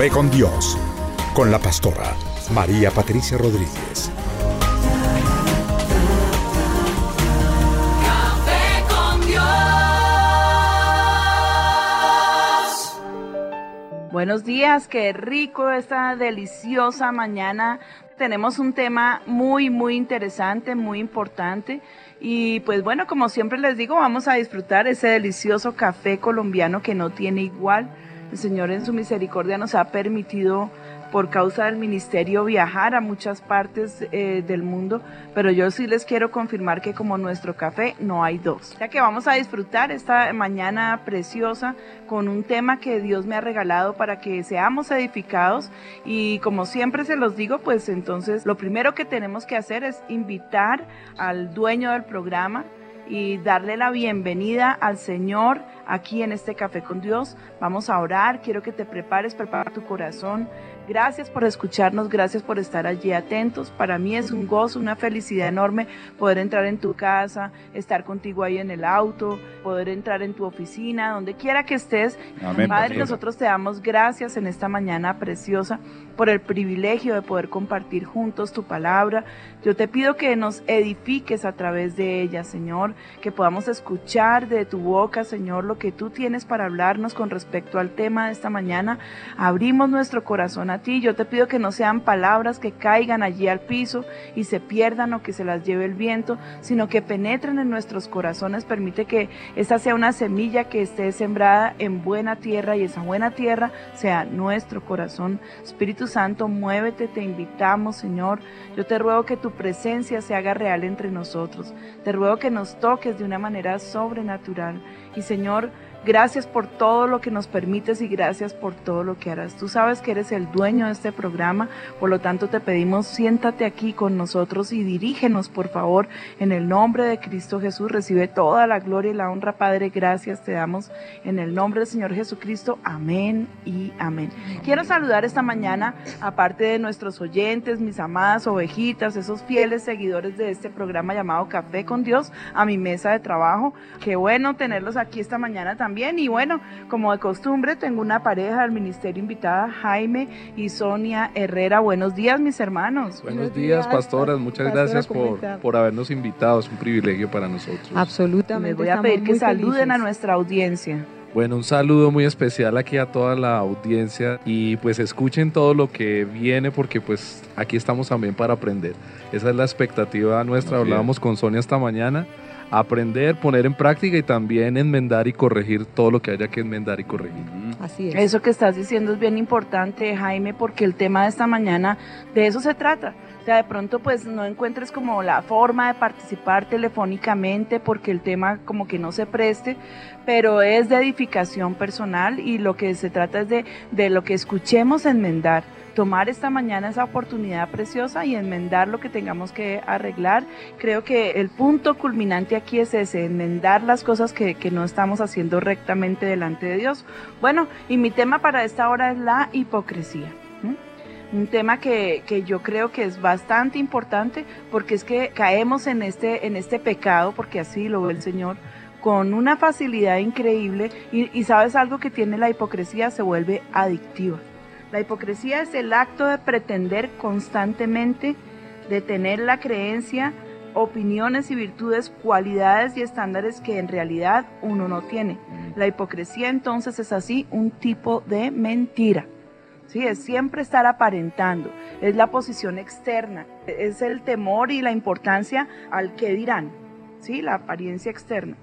Café con Dios, con la pastora María Patricia Rodríguez. Café con Dios. Buenos días, qué rico esta deliciosa mañana. Tenemos un tema muy, muy interesante, muy importante. Y pues bueno, como siempre les digo, vamos a disfrutar ese delicioso café colombiano que no tiene igual. El Señor en su misericordia nos ha permitido por causa del ministerio viajar a muchas partes eh, del mundo, pero yo sí les quiero confirmar que como nuestro café no hay dos. Ya que vamos a disfrutar esta mañana preciosa con un tema que Dios me ha regalado para que seamos edificados y como siempre se los digo, pues entonces lo primero que tenemos que hacer es invitar al dueño del programa y darle la bienvenida al Señor aquí en este Café con Dios. Vamos a orar, quiero que te prepares, prepara tu corazón. Gracias por escucharnos, gracias por estar allí atentos. Para mí es un gozo, una felicidad enorme poder entrar en tu casa, estar contigo ahí en el auto, poder entrar en tu oficina, donde quiera que estés. Amén, Padre, nosotros te damos gracias en esta mañana preciosa por el privilegio de poder compartir juntos tu palabra. Yo te pido que nos edifiques a través de ella, Señor, que podamos escuchar de tu boca, Señor, lo que tú tienes para hablarnos con respecto al tema de esta mañana. Abrimos nuestro corazón a ti. Yo te pido que no sean palabras que caigan allí al piso y se pierdan o que se las lleve el viento, sino que penetren en nuestros corazones. Permite que esta sea una semilla que esté sembrada en buena tierra y esa buena tierra sea nuestro corazón. Espíritu Santo, muévete, te invitamos, Señor. Yo te ruego que tu presencia se haga real entre nosotros. Te ruego que nos toques de una manera sobrenatural. Y Señor, Gracias por todo lo que nos permites y gracias por todo lo que harás. Tú sabes que eres el dueño de este programa, por lo tanto te pedimos siéntate aquí con nosotros y dirígenos, por favor, en el nombre de Cristo Jesús. Recibe toda la gloria y la honra, Padre. Gracias te damos en el nombre del Señor Jesucristo. Amén y amén. Quiero saludar esta mañana, aparte de nuestros oyentes, mis amadas ovejitas, esos fieles seguidores de este programa llamado Café con Dios, a mi mesa de trabajo. Qué bueno tenerlos aquí esta mañana también. Y bueno, como de costumbre, tengo una pareja del ministerio invitada, Jaime y Sonia Herrera. Buenos días, mis hermanos. Buenos días, pastoras. Muchas Pastora, gracias ¿cómo por, por habernos invitado. Es un privilegio para nosotros. Absolutamente. Les voy a pedir que saluden a nuestra audiencia. Bueno, un saludo muy especial aquí a toda la audiencia y pues escuchen todo lo que viene porque pues aquí estamos también para aprender. Esa es la expectativa nuestra. Hablábamos con Sonia esta mañana. Aprender, poner en práctica y también enmendar y corregir todo lo que haya que enmendar y corregir. Así es. Eso que estás diciendo es bien importante, Jaime, porque el tema de esta mañana de eso se trata. O sea, de pronto pues no encuentres como la forma de participar telefónicamente porque el tema como que no se preste, pero es de edificación personal y lo que se trata es de, de lo que escuchemos enmendar. Tomar esta mañana esa oportunidad preciosa y enmendar lo que tengamos que arreglar. Creo que el punto culminante aquí es ese, enmendar las cosas que, no estamos haciendo rectamente delante de Dios. Bueno, y mi tema para esta hora es la hipocresía. Un tema que, yo creo que es bastante importante porque es que caemos en este, en este pecado, porque así lo ve el Señor, con una facilidad increíble y sabes algo que tiene la hipocresía, se vuelve adictiva. La hipocresía es el acto de pretender constantemente, de tener la creencia, opiniones y virtudes, cualidades y estándares que en realidad uno no tiene. La hipocresía entonces es así un tipo de mentira. Sí, es siempre estar aparentando, es la posición externa, es el temor y la importancia al que dirán, sí, la apariencia externa.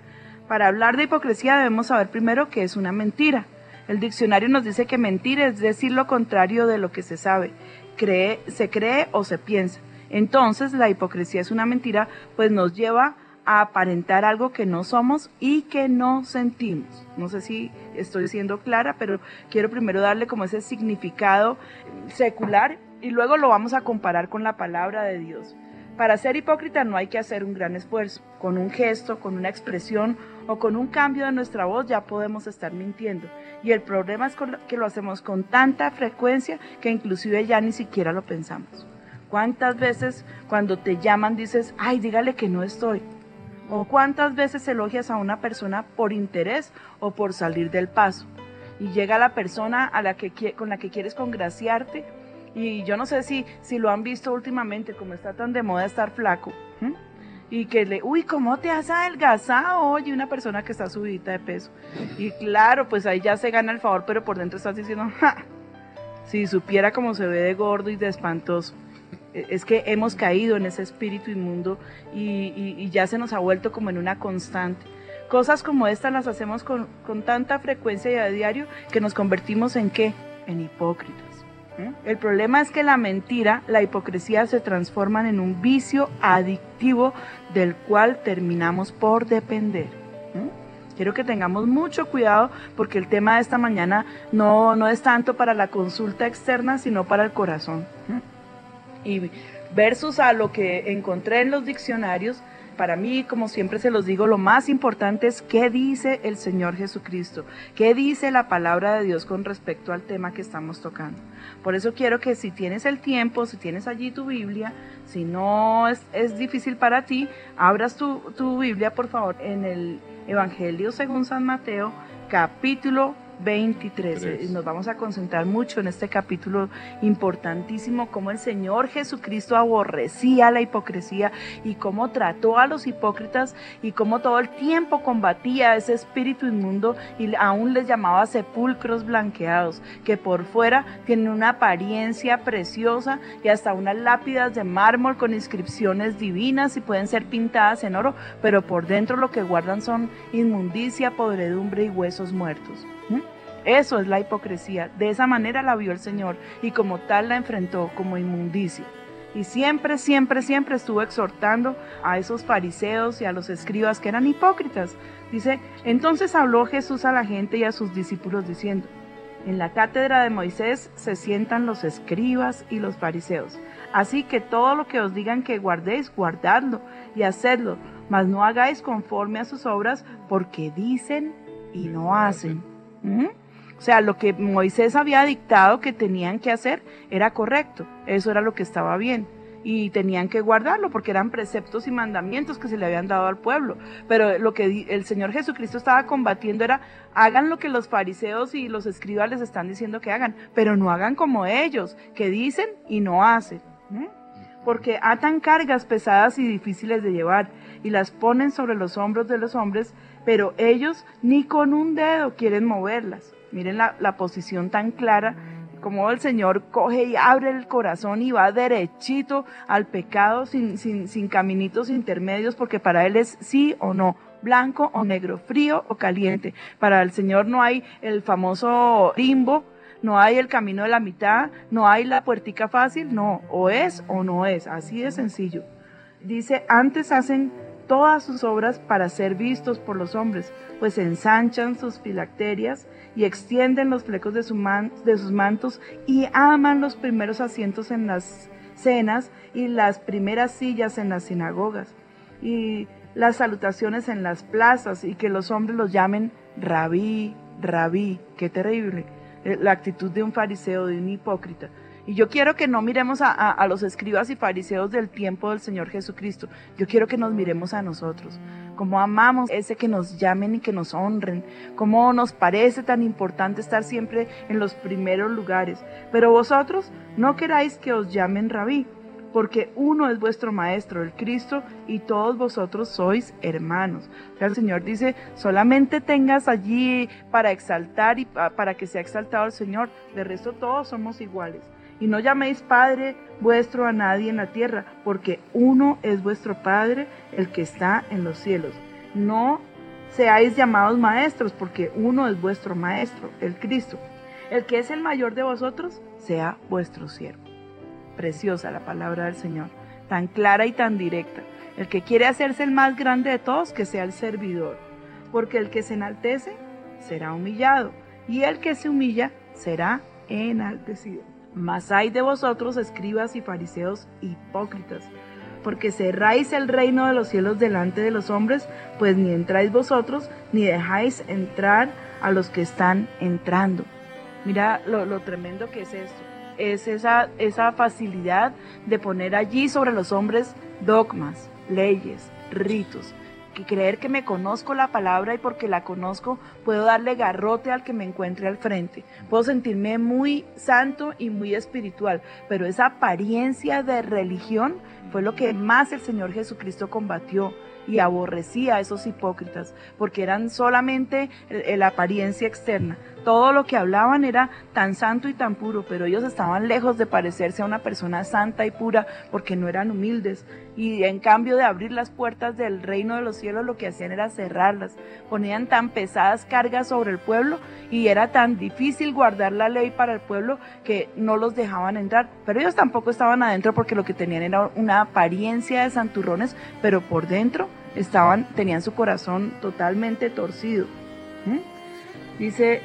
Para hablar de hipocresía debemos saber primero que es una mentira. El diccionario nos dice que mentir es decir lo contrario de lo que se sabe, cree, se cree o se piensa. Entonces la hipocresía es una mentira, pues nos lleva a aparentar algo que no somos y que no sentimos. No sé si estoy siendo clara, pero quiero primero darle como ese significado secular y luego lo vamos a comparar con la palabra de Dios. Para ser hipócrita no hay que hacer un gran esfuerzo. Con un gesto, con una expresión o con un cambio de nuestra voz ya podemos estar mintiendo. Y el problema es que lo hacemos con tanta frecuencia que inclusive ya ni siquiera lo pensamos. ¿Cuántas veces cuando te llaman dices, ay, dígale que no estoy? ¿O cuántas veces elogias a una persona por interés o por salir del paso? Y llega la persona a la que, con la que quieres congraciarte y yo no sé si, si lo han visto últimamente, como está tan de moda estar flaco. Y que le, uy, ¿cómo te has adelgazado? Oye, una persona que está subida de peso. Y claro, pues ahí ya se gana el favor, pero por dentro estás diciendo, ja, si supiera cómo se ve de gordo y de espantoso. E- Es que hemos caído en ese espíritu inmundo y ya se nos ha vuelto como en una constante. Cosas como estas las hacemos con, con tanta frecuencia y a diario que nos convertimos en qué? En hipócritas. ¿Mm? El problema es que la mentira, la hipocresía se transforman en un vicio adictivo del cual terminamos por depender. ¿Mm? Quiero que tengamos mucho cuidado porque el tema de esta mañana no, no es tanto para la consulta externa, sino para el corazón. ¿Mm? Y versus a lo que encontré en los diccionarios, para mí, como siempre se los digo, lo más importante es qué dice el Señor Jesucristo, qué dice la palabra de Dios con respecto al tema que estamos tocando. Por eso quiero que si tienes el tiempo, si tienes allí tu Biblia, si no es, difícil para ti, abras tu, tu Biblia, por favor, en el Evangelio según San Mateo, capítulo 23. Tres. Nos vamos a concentrar mucho en este capítulo importantísimo, cómo el Señor Jesucristo aborrecía la hipocresía y cómo trató a los hipócritas y cómo todo el tiempo combatía ese espíritu inmundo y aún les llamaba sepulcros blanqueados, que por fuera tienen una apariencia preciosa y hasta unas lápidas de mármol con inscripciones divinas y pueden ser pintadas en oro, pero por dentro lo que guardan son inmundicia, podredumbre y huesos muertos. Eso es la hipocresía. De esa manera la vio el Señor y como tal la enfrentó como inmundicia. Y siempre, siempre, siempre estuvo exhortando a esos fariseos y a los escribas que eran hipócritas. Dice, entonces habló Jesús a la gente y a sus discípulos diciendo, en la cátedra de Moisés se sientan los escribas y los fariseos. Así que todo lo que os digan que guardéis, guardadlo y hacedlo, mas no hagáis conforme a sus obras, porque dicen y no hacen. O sea, lo que Moisés había dictado que tenían que hacer era correcto, eso era lo que estaba bien. Y tenían que guardarlo porque eran preceptos y mandamientos que se le habían dado al pueblo. Pero lo que el Señor Jesucristo estaba combatiendo era, hagan lo que los fariseos y los escribas les están diciendo que hagan, pero no hagan como ellos, que dicen y no hacen. Porque atan cargas pesadas y difíciles de llevar y las ponen sobre los hombros de los hombres, pero ellos ni con un dedo quieren moverlas. Miren la, la posición tan clara, como el Señor coge y abre el corazón y va derechito al pecado sin, sin, sin caminitos intermedios, porque para Él es sí o no, blanco o negro, frío o caliente. Para el Señor no hay el famoso limbo, no hay el camino de la mitad, no hay la puertica fácil, no, o es o no es, así de sencillo. Dice, antes hacen todas sus obras para ser vistos por los hombres, pues ensanchan sus filacterias y extienden los flecos de, sus mantos y aman los primeros asientos en las cenas y las primeras sillas en las sinagogas y las salutaciones en las plazas y que los hombres los llamen rabí, rabí, qué terrible, eh, la actitud de un fariseo, de un hipócrita. Y yo quiero que no miremos a, a- los escribas y fariseos del tiempo del Señor Jesucristo. Yo quiero que nos miremos a nosotros. Cómo amamos ese que nos llamen y que nos honren. Cómo nos parece tan importante estar siempre en los primeros lugares. Pero vosotros no queráis que os llamen rabí, porque uno es vuestro maestro, el Cristo, y todos vosotros sois hermanos. El Señor dice, solamente tengas allí para exaltar y pa- para que sea exaltado el Señor. De resto todos somos iguales. Y no llaméis Padre vuestro a nadie en la tierra, porque uno es vuestro Padre, el que está en los cielos. No seáis llamados maestros, porque uno es vuestro Maestro, el Cristo. El que es el mayor de vosotros, sea vuestro siervo. Preciosa la palabra del Señor, tan clara y tan directa. El que quiere hacerse el más grande de todos, que sea el servidor. Porque el que se enaltece, será humillado. Y el que se humilla, será enaltecido. Mas hay de vosotros, escribas y fariseos hipócritas, porque cerráis el reino de los cielos delante de los hombres, pues ni entráis vosotros, ni dejáis entrar a los que están entrando. Mira lo, lo tremendo que es esto. Es esa, esa facilidad de poner allí sobre los hombres dogmas, leyes, ritos. Que creer que me conozco la palabra y porque la conozco puedo darle garrote al que me encuentre al frente. Puedo sentirme muy santo y muy espiritual, pero esa apariencia de religión fue lo que más el Señor Jesucristo combatió y aborrecía a esos hipócritas, porque eran solamente la apariencia externa. Todo lo que hablaban era tan santo y tan puro, pero ellos estaban lejos de parecerse a una persona santa y pura porque no eran humildes. Y en cambio de abrir las puertas del reino de los cielos, lo que hacían era cerrarlas. Ponían tan pesadas cargas sobre el pueblo y era tan difícil guardar la ley para el pueblo que no los dejaban entrar. Pero ellos tampoco estaban adentro porque lo que tenían era una apariencia de santurrones, pero por dentro estaban, tenían su corazón totalmente torcido. ¿Mm? Dice,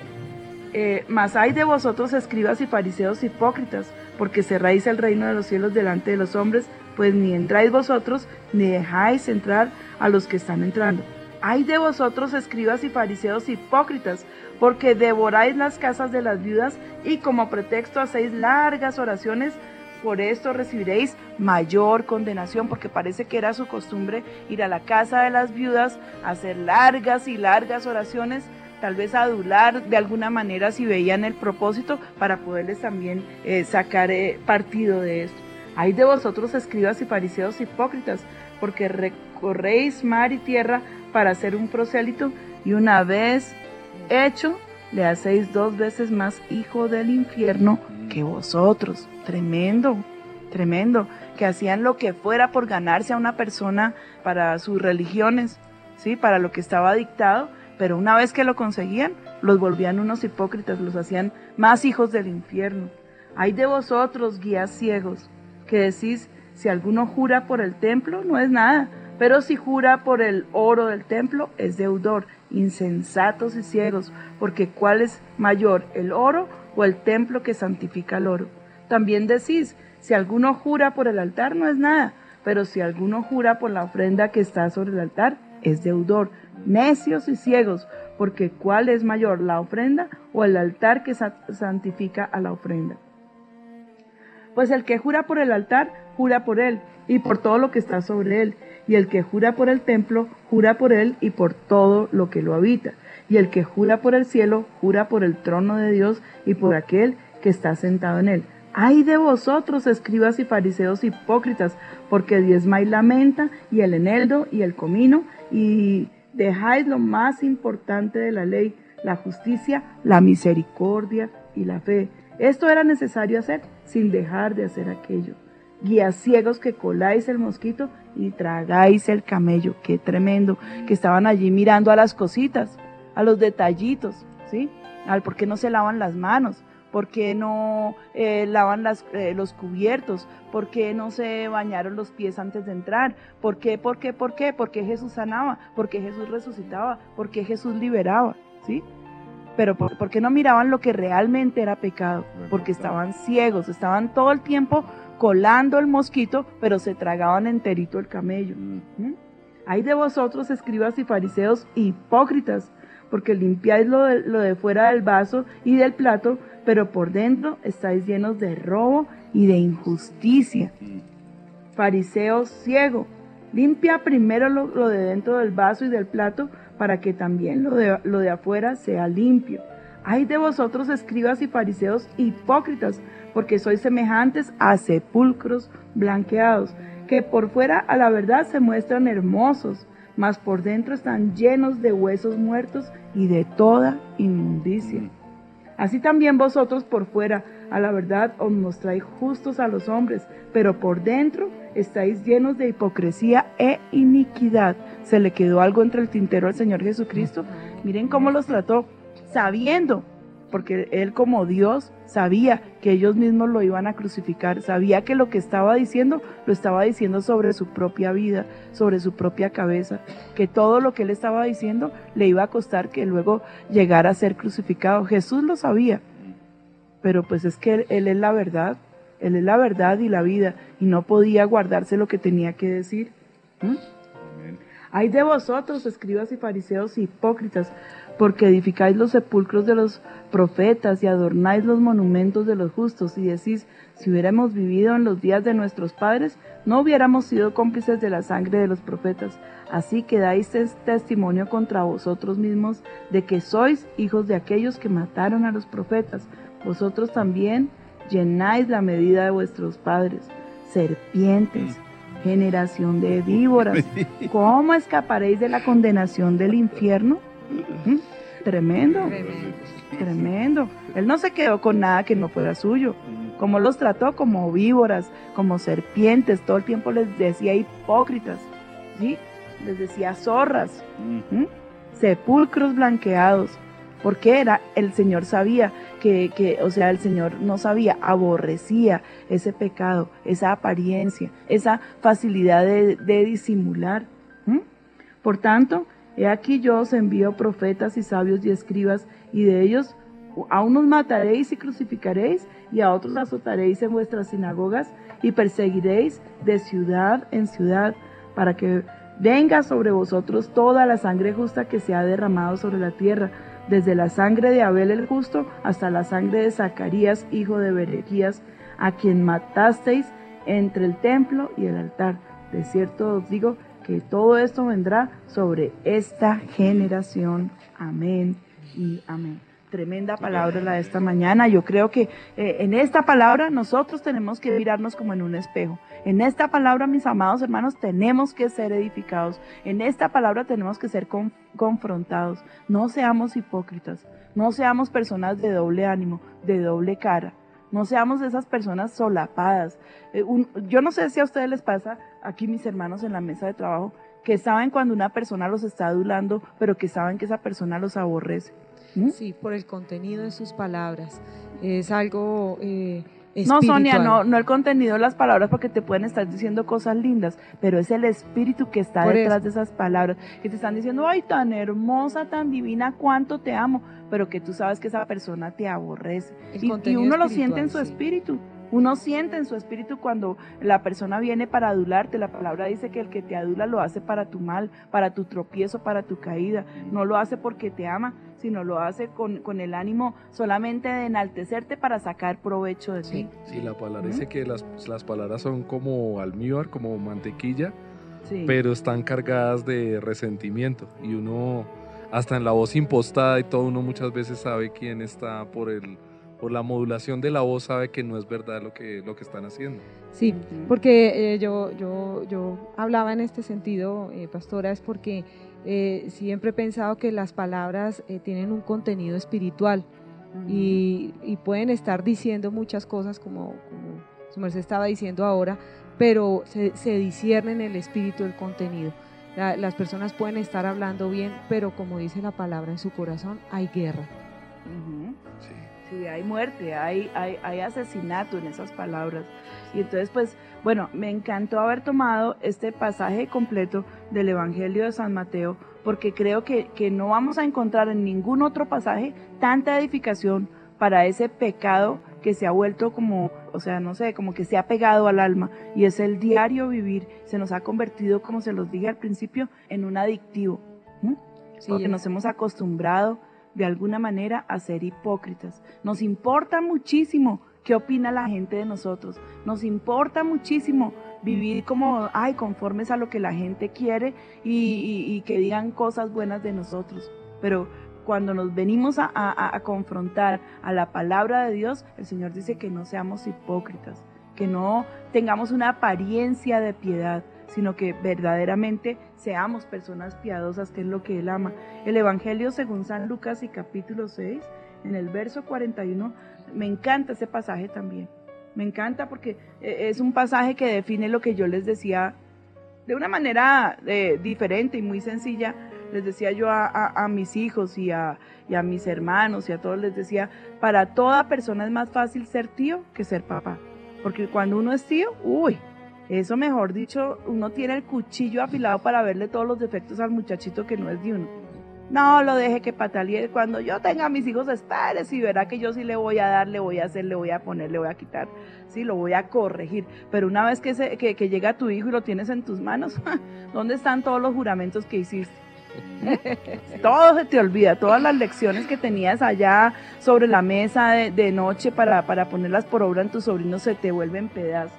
eh, mas hay de vosotros escribas y fariseos hipócritas, porque cerráis el reino de los cielos delante de los hombres, pues ni entráis vosotros, ni dejáis entrar a los que están entrando. Hay de vosotros escribas y fariseos hipócritas, porque devoráis las casas de las viudas y como pretexto hacéis largas oraciones, por esto recibiréis mayor condenación, porque parece que era su costumbre ir a la casa de las viudas, hacer largas y largas oraciones, tal vez adular de alguna manera si veían el propósito para poderles también eh, sacar eh, partido de esto. Hay de vosotros escribas y fariseos hipócritas, porque recorréis mar y tierra para hacer un prosélito y una vez hecho le hacéis dos veces más hijo del infierno que vosotros. Tremendo, tremendo, que hacían lo que fuera por ganarse a una persona para sus religiones, ¿sí? Para lo que estaba dictado, pero una vez que lo conseguían, los volvían unos hipócritas, los hacían más hijos del infierno. Hay de vosotros, guías ciegos, que decís, si alguno jura por el templo, no es nada, pero si jura por el oro del templo, es deudor, insensatos y ciegos, porque ¿cuál es mayor, el oro o el templo que santifica el oro? También decís, si alguno jura por el altar, no es nada, pero si alguno jura por la ofrenda que está sobre el altar, es deudor, necios y ciegos, porque ¿cuál es mayor, la ofrenda o el altar que sa- santifica a la ofrenda? Pues el que jura por el altar, jura por él y por todo lo que está sobre él. Y el que jura por el templo, jura por él y por todo lo que lo habita. Y el que jura por el cielo, jura por el trono de Dios y por aquel que está sentado en él. Ay de vosotros, escribas y fariseos hipócritas, porque diezmáis la menta y el eneldo y el comino, y dejáis lo más importante de la ley, la justicia, la misericordia y la fe. Esto era necesario hacer sin dejar de hacer aquello. Guías ciegos que coláis el mosquito y tragáis el camello. Qué tremendo. Que estaban allí mirando a las cositas, a los detallitos, ¿sí? Al por qué no se lavan las manos, por qué no eh, lavan las, eh, los cubiertos, por qué no se bañaron los pies antes de entrar, por qué, por qué, por qué, por qué Jesús sanaba, por qué Jesús resucitaba, por qué Jesús liberaba, ¿sí? pero ¿por, por qué no miraban lo que realmente era pecado? Porque estaban ciegos, estaban todo el tiempo colando el mosquito, pero se tragaban enterito el camello. ¿Mm? Hay de vosotros, escribas y fariseos hipócritas, porque limpiáis lo de, lo de fuera del vaso y del plato, pero por dentro estáis llenos de robo y de injusticia. Fariseo ciego, limpia primero lo, lo de dentro del vaso y del plato para que también lo de, lo de afuera sea limpio. Ay de vosotros, escribas y fariseos hipócritas, porque sois semejantes a sepulcros blanqueados, que por fuera a la verdad se muestran hermosos, mas por dentro están llenos de huesos muertos y de toda inmundicia. Así también vosotros por fuera a la verdad os mostráis justos a los hombres, pero por dentro estáis llenos de hipocresía e iniquidad. Se le quedó algo entre el tintero al Señor Jesucristo. Miren cómo los trató, sabiendo, porque Él como Dios sabía que ellos mismos lo iban a crucificar, sabía que lo que estaba diciendo lo estaba diciendo sobre su propia vida, sobre su propia cabeza, que todo lo que Él estaba diciendo le iba a costar que luego llegara a ser crucificado. Jesús lo sabía, pero pues es que Él, él es la verdad, Él es la verdad y la vida, y no podía guardarse lo que tenía que decir. ¿Mm? Hay de vosotros, escribas y fariseos hipócritas, porque edificáis los sepulcros de los profetas y adornáis los monumentos de los justos, y decís, si hubiéramos vivido en los días de nuestros padres, no hubiéramos sido cómplices de la sangre de los profetas. Así que dais tes- testimonio contra vosotros mismos de que sois hijos de aquellos que mataron a los profetas. Vosotros también llenáis la medida de vuestros padres. Serpientes, generación de víboras, ¿cómo escaparéis de la condenación del infierno? ¿Mm? Tremendo, tremendo. Él no se quedó con nada que no fuera suyo. Como los trató como víboras, como serpientes, todo el tiempo les decía hipócritas, ¿sí? Les decía zorras, ¿Mm? sepulcros blanqueados. Porque era, el Señor sabía que, que, o sea, el Señor no sabía, aborrecía ese pecado, esa apariencia, esa facilidad de, de disimular. ¿Mm? Por tanto, he aquí yo os envío profetas y sabios y escribas, y de ellos a unos mataréis y crucificaréis, y a otros azotaréis en vuestras sinagogas, y perseguiréis de ciudad en ciudad, para que venga sobre vosotros toda la sangre justa que se ha derramado sobre la tierra, desde la sangre de Abel el justo hasta la sangre de Zacarías, hijo de Berequías, a quien matasteis entre el templo y el altar. De cierto os digo que todo esto vendrá sobre esta generación. Amén y amén. Tremenda palabra la de esta mañana. Yo creo que eh, en esta palabra nosotros tenemos que mirarnos como en un espejo. En esta palabra, mis amados hermanos, tenemos que ser edificados. En esta palabra tenemos que ser con- confrontados. No seamos hipócritas. No seamos personas de doble ánimo, de doble cara. No seamos esas personas solapadas. Eh, yo no sé si a ustedes les pasa, aquí mis hermanos en la mesa de trabajo, que saben cuando una persona los está adulando, pero que saben que esa persona los aborrece. Sí, por el contenido de sus palabras. Es algo eh, No, Sonia, no, no el contenido de las palabras porque te pueden estar diciendo cosas lindas, pero es el espíritu que está Por detrás eso. de esas palabras, que te están diciendo, ay, tan hermosa, tan divina, cuánto te amo, pero que tú sabes que esa persona te aborrece. Y, uno lo siente en su sí. espíritu. Uno siente en su espíritu cuando la persona viene para adularte. La palabra dice que el que te adula lo hace para tu mal, para tu tropiezo, para tu caída. No lo hace porque te ama, sino lo hace con, con el ánimo solamente de enaltecerte para sacar provecho de Sí. ti. Sí, la palabra ¿Mm? dice que las, las palabras son como almíbar, como mantequilla, Sí. pero están cargadas de resentimiento y uno hasta en la voz impostada y todo uno muchas veces sabe quién está por el por la modulación de la voz sabe que no es verdad lo que lo que están haciendo. Sí, porque eh, yo, yo, yo hablaba en este sentido, eh, pastora, es porque eh, siempre he pensado que las palabras eh, tienen un contenido espiritual y, y pueden estar diciendo muchas cosas como, como su merced estaba diciendo ahora, pero se, se discierne en el espíritu el contenido. La- las personas pueden estar hablando bien, pero como dice la palabra en su corazón, hay guerra. Sí. Sí, hay muerte, hay, hay, hay asesinato en esas palabras. Y entonces, pues, bueno, me encantó haber tomado este pasaje completo del Evangelio de San Mateo, porque creo que, que no vamos a encontrar en ningún otro pasaje tanta edificación para ese pecado que se ha vuelto como, o sea, no sé, como que se ha pegado al alma y es el diario vivir, se nos ha convertido, como se los dije al principio, en un adictivo. Sí, porque nos hemos acostumbrado de alguna manera a ser hipócritas. Nos importa muchísimo qué opina la gente de nosotros. Nos importa muchísimo vivir como, ay, conformes a lo que la gente quiere y, y- y que digan cosas buenas de nosotros. Pero cuando nos venimos a, a- a confrontar a la palabra de Dios, el Señor dice que no seamos hipócritas, que no tengamos una apariencia de piedad, sino que verdaderamente seamos personas piadosas, que es lo que Él ama. El Evangelio según San Lucas y capítulo 6, en el verso 41, me encanta ese pasaje también. Me encanta porque eh, es un pasaje que define lo que yo les decía de una manera eh, diferente y muy sencilla. Les decía yo a, mis hijos y a, y a mis hermanos y a todos les decía, para toda persona es más fácil ser tío que ser papá. Porque cuando uno es tío, uy, eso mejor dicho, uno tiene el cuchillo afilado para verle todos los defectos al muchachito que no es de uno. No lo deje que patalee. Cuando yo tenga a mis hijos, espérese y verá que yo sí le voy a dar, le voy a hacer, le voy a poner, le voy a quitar. Sí, lo voy a corregir. Pero una vez que, se- que, que llega tu hijo y lo tienes en tus manos, ¿dónde están todos los juramentos que hiciste? Todo se te olvida, todas las lecciones que tenías allá sobre la mesa de, de noche para, para ponerlas por obra en tu sobrino se te vuelven pedazos.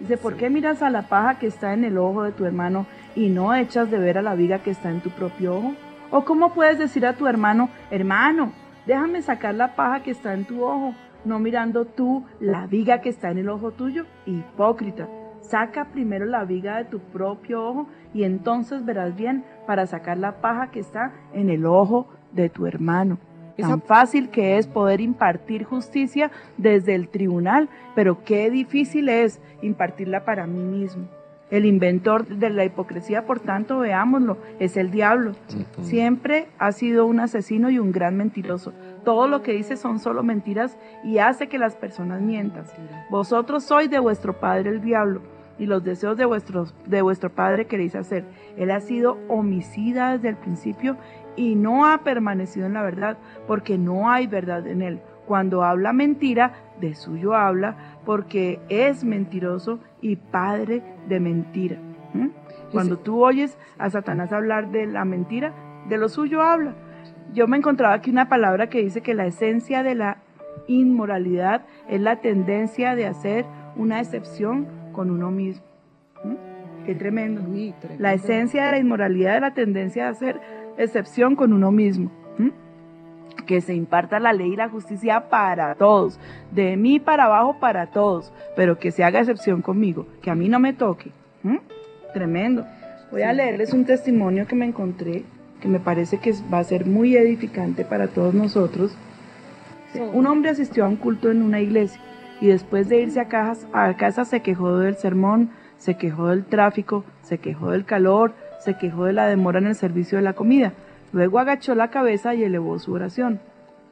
Dice, ¿por qué miras a la paja que está en el ojo de tu hermano y no echas de ver a la viga que está en tu propio ojo? ¿O cómo puedes decir a tu hermano, hermano, déjame sacar la paja que está en tu ojo, no mirando tú la viga que está en el ojo tuyo? Hipócrita, saca primero la viga de tu propio ojo y entonces verás bien para sacar la paja que está en el ojo de tu hermano. Tan fácil que es poder impartir justicia desde el tribunal, pero qué difícil es impartirla para mí mismo. El inventor de la hipocresía, por tanto, veámoslo, es el diablo. Siempre ha sido un asesino y un gran mentiroso. Todo lo que dice son solo mentiras y hace que las personas mientan. Vosotros sois de vuestro padre el diablo y los deseos de, vuestros, de vuestro padre queréis hacer. Él ha sido homicida desde el principio y no ha permanecido en la verdad porque no hay verdad en él. Cuando habla mentira, de suyo habla porque es mentiroso y padre de mentira. ¿Mm? Cuando tú oyes a Satanás hablar de la mentira, de lo suyo habla. Yo me encontraba aquí una palabra que dice que la esencia de la inmoralidad es la tendencia de hacer una excepción con uno mismo. ¿Mm? Qué tremendo. Uy, tremendo. La esencia de la inmoralidad es la tendencia de hacer excepción con uno mismo. Que se imparta la ley y la justicia para todos, de mí para abajo para todos, pero que se haga excepción conmigo, que a mí no me toque. Tremendo. Voy a leerles un testimonio que me encontré, que me parece que va a ser muy edificante para todos nosotros. Un hombre asistió a un culto en una iglesia y después de irse a, cajas- a casa se quejó del sermón, se quejó del tráfico, se quejó del calor, se quejó de la demora en el servicio de la comida. Luego agachó la cabeza y elevó su oración.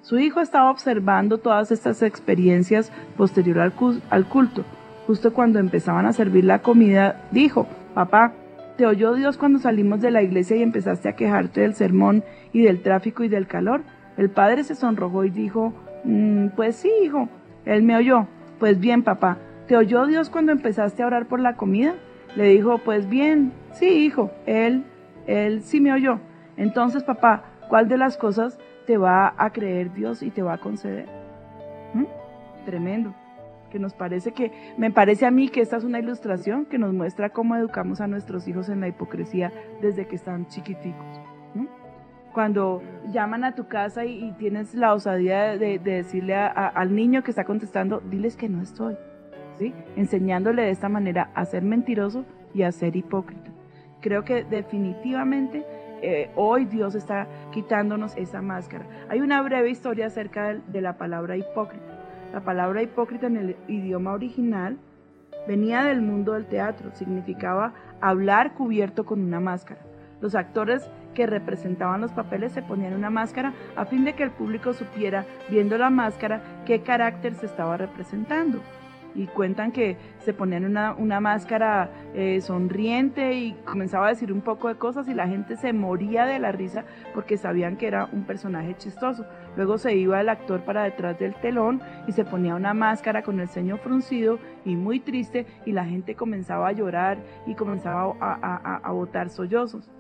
Su hijo estaba observando todas estas experiencias posterior al, cu- al culto. Justo cuando empezaban a servir la comida, dijo, papá, ¿te oyó Dios cuando salimos de la iglesia y empezaste a quejarte del sermón y del tráfico y del calor? El padre se sonrojó y dijo, "Mm, pues sí, hijo, él me oyó. Pues bien, papá, ¿te oyó Dios cuando empezaste a orar por la comida? Le dijo, pues bien, sí, hijo, él, él sí me oyó. Entonces, papá, ¿cuál de las cosas te va a creer Dios y te va a conceder? ¿Mm? Tremendo. Que nos parece que, me parece a mí que esta es una ilustración que nos muestra cómo educamos a nuestros hijos en la hipocresía desde que están chiquiticos. ¿Mm? Cuando llaman a tu casa y, tienes la osadía de, de decirle al niño que está contestando, diles que no estoy. ¿sí? Enseñándole de esta manera a ser mentiroso y a ser hipócrita. Creo que definitivamente eh, hoy Dios está quitándonos esa máscara. Hay una breve historia acerca de, de la palabra hipócrita. La palabra hipócrita en el idioma original venía del mundo del teatro, significaba hablar cubierto con una máscara. Los actores que representaban los papeles se ponían una máscara a fin de que el público supiera, viendo la máscara, qué carácter se estaba representando. Y cuentan que se ponían una, una máscara eh, sonriente y comenzaba a decir un poco de cosas y la gente se moría de la risa porque sabían que era un personaje chistoso. Luego se iba el actor para detrás del telón y se ponía una máscara con el ceño fruncido y muy triste y la gente comenzaba a llorar y comenzaba a, a- a- botar sollozos.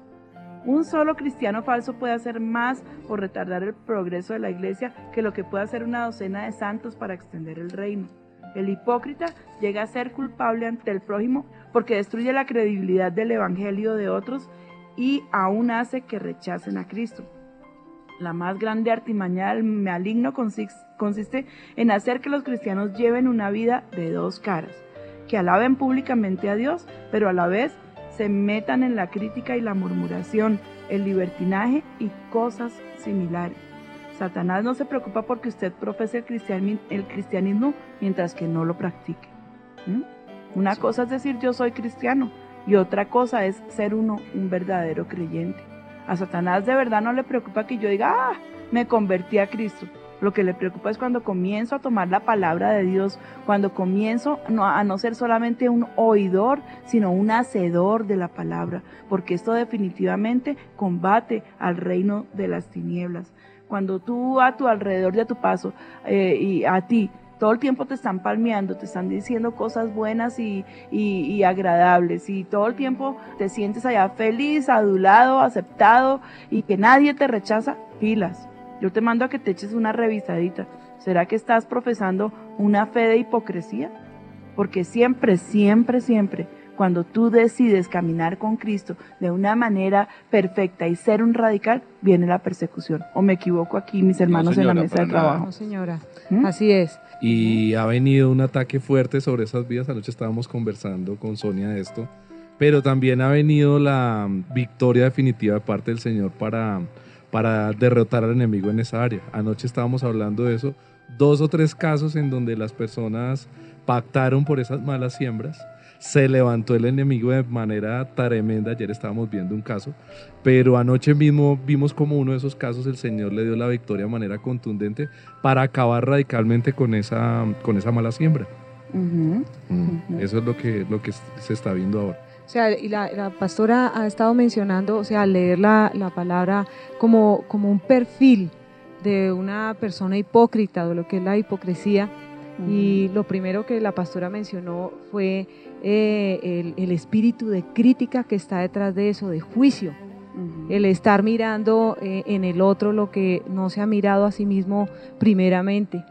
Un solo cristiano falso puede hacer más por retardar el progreso de la iglesia que lo que puede hacer una docena de santos para extender el reino. El hipócrita llega a ser culpable ante el prójimo porque destruye la credibilidad del evangelio de otros y aún hace que rechacen a Cristo. La más grande artimaña del maligno consis- consiste en hacer que los cristianos lleven una vida de dos caras, que alaben públicamente a Dios, pero a la vez se metan en la crítica y la murmuración, el libertinaje y cosas similares. Satanás no se preocupa porque usted profese el, el cristianismo mientras que no lo practique. ¿Mm? Una cosa es decir yo soy cristiano y otra cosa es ser uno un verdadero creyente. A Satanás de verdad no le preocupa que yo diga, ah, me convertí a Cristo. Lo que le preocupa es cuando comienzo a tomar la palabra de Dios, cuando comienzo a no ser solamente un oidor, sino un hacedor de la palabra, porque esto definitivamente combate al reino de las tinieblas. Cuando tú a tu alrededor y a tu paso eh, y a ti todo el tiempo te están palmeando, te están diciendo cosas buenas y, y- y agradables y todo el tiempo te sientes allá feliz, adulado, aceptado y que nadie te rechaza, pilas. Yo te mando a que te eches una revisadita. ¿Será que estás profesando una fe de hipocresía? Porque siempre, siempre, siempre, cuando tú decides caminar con Cristo de una manera perfecta y ser un radical, viene la persecución. ¿O me equivoco aquí, mis hermanos en la mesa de nada. trabajo? No, señora. ¿Mm? Así es. Y ha venido un ataque fuerte sobre esas vías. Anoche estábamos conversando con Sonia de esto. Pero también ha venido la victoria definitiva de parte del Señor para, para derrotar al enemigo en esa área. Anoche estábamos hablando de eso. Dos o tres casos en donde las personas pactaron por esas malas siembras. Se levantó el enemigo de manera tremenda. Ayer estábamos viendo un caso. Pero anoche mismo vimos como uno de esos casos el Señor le dio la victoria de manera contundente para acabar radicalmente con esa, con esa mala siembra. Ujú. Ujú. Eso es lo que, lo que se está viendo ahora. O sea, y la, la pastora ha estado mencionando, o sea, al leer la, la palabra como, como un perfil de una persona hipócrita, de lo que es la hipocresía. Y lo primero que la pastora mencionó fue eh, el, el espíritu de crítica que está detrás de eso, de juicio. El estar mirando eh, en el otro lo que no se ha mirado a sí mismo primeramente.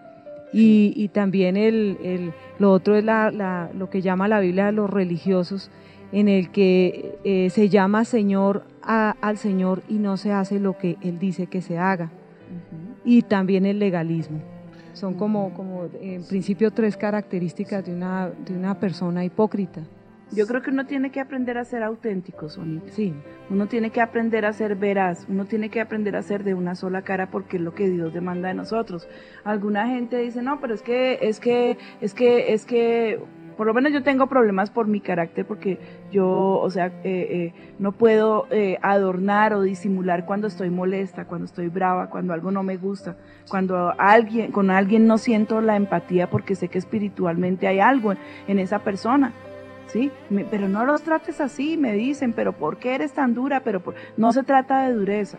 Y, y también el, el- lo otro es la, la- lo que llama la Biblia de los religiosos, en el que eh, se llama Señor a- al Señor y no se hace lo que Él dice que se haga. Y también el legalismo. Son como, como en principio tres características de una, de una persona hipócrita. Yo creo que uno tiene que aprender a ser auténtico, Sonita. Sí, Uno tiene que aprender a ser veraz, uno tiene que aprender a ser de una sola cara porque es lo que Dios demanda de nosotros. Alguna gente dice, no, pero es que, es que, es que, es que, por lo menos yo tengo problemas por mi carácter porque yo, o sea, eh, eh, no puedo eh, adornar o disimular cuando estoy molesta, cuando estoy brava, cuando algo no me gusta, cuando alguien, con alguien no siento la empatía porque sé que espiritualmente hay algo en esa persona. ¿sí? Me- pero no los trates así, me dicen, pero ¿por qué eres tan dura? Pero por- no se trata de dureza.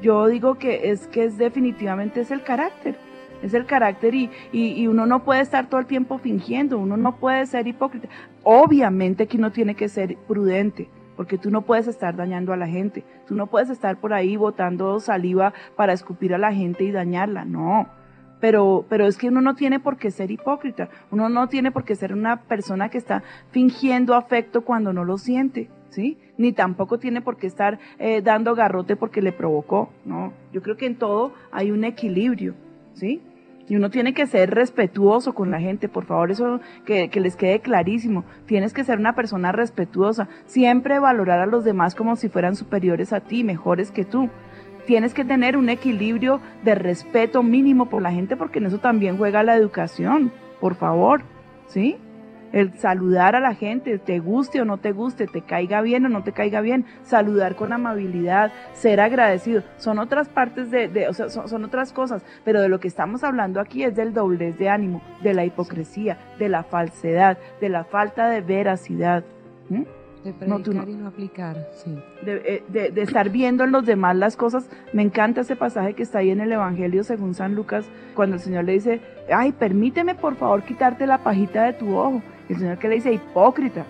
Yo digo que es que es definitivamente es el carácter, es el carácter y, y, uno no puede estar todo el tiempo fingiendo, uno no puede ser hipócrita. Obviamente que uno tiene que ser prudente, porque tú no puedes estar dañando a la gente, tú no puedes estar por ahí botando saliva para escupir a la gente y dañarla, no. Pero, pero es que uno no tiene por qué ser hipócrita, uno no tiene por qué ser una persona que está fingiendo afecto cuando no lo siente, ¿sí? Ni tampoco tiene por qué estar eh, dando garrote porque le provocó, ¿no? Yo creo que en todo hay un equilibrio, ¿sí? Y uno tiene que ser respetuoso con la gente, por favor, eso que, que les quede clarísimo. Tienes que ser una persona respetuosa, siempre valorar a los demás como si fueran superiores a ti, mejores que tú. Tienes que tener un equilibrio de respeto mínimo por la gente porque en eso también juega la educación, por favor, ¿sí? El saludar a la gente, te guste o no te guste, te caiga bien o no te caiga bien, saludar con amabilidad, ser agradecido, son otras partes de, de- o sea, son, son otras cosas, pero de lo que estamos hablando aquí es del doblez de ánimo, de la hipocresía, de la falsedad, de la falta de veracidad. de No, tú predicar no. y no aplicar, sí. de, eh, de- de estar viendo en los demás las cosas. Me encanta ese pasaje que está ahí en el Evangelio según San Lucas, cuando el Señor le dice, ay, permíteme por favor quitarte la pajita de tu ojo. El Señor que le dice, hipócrita.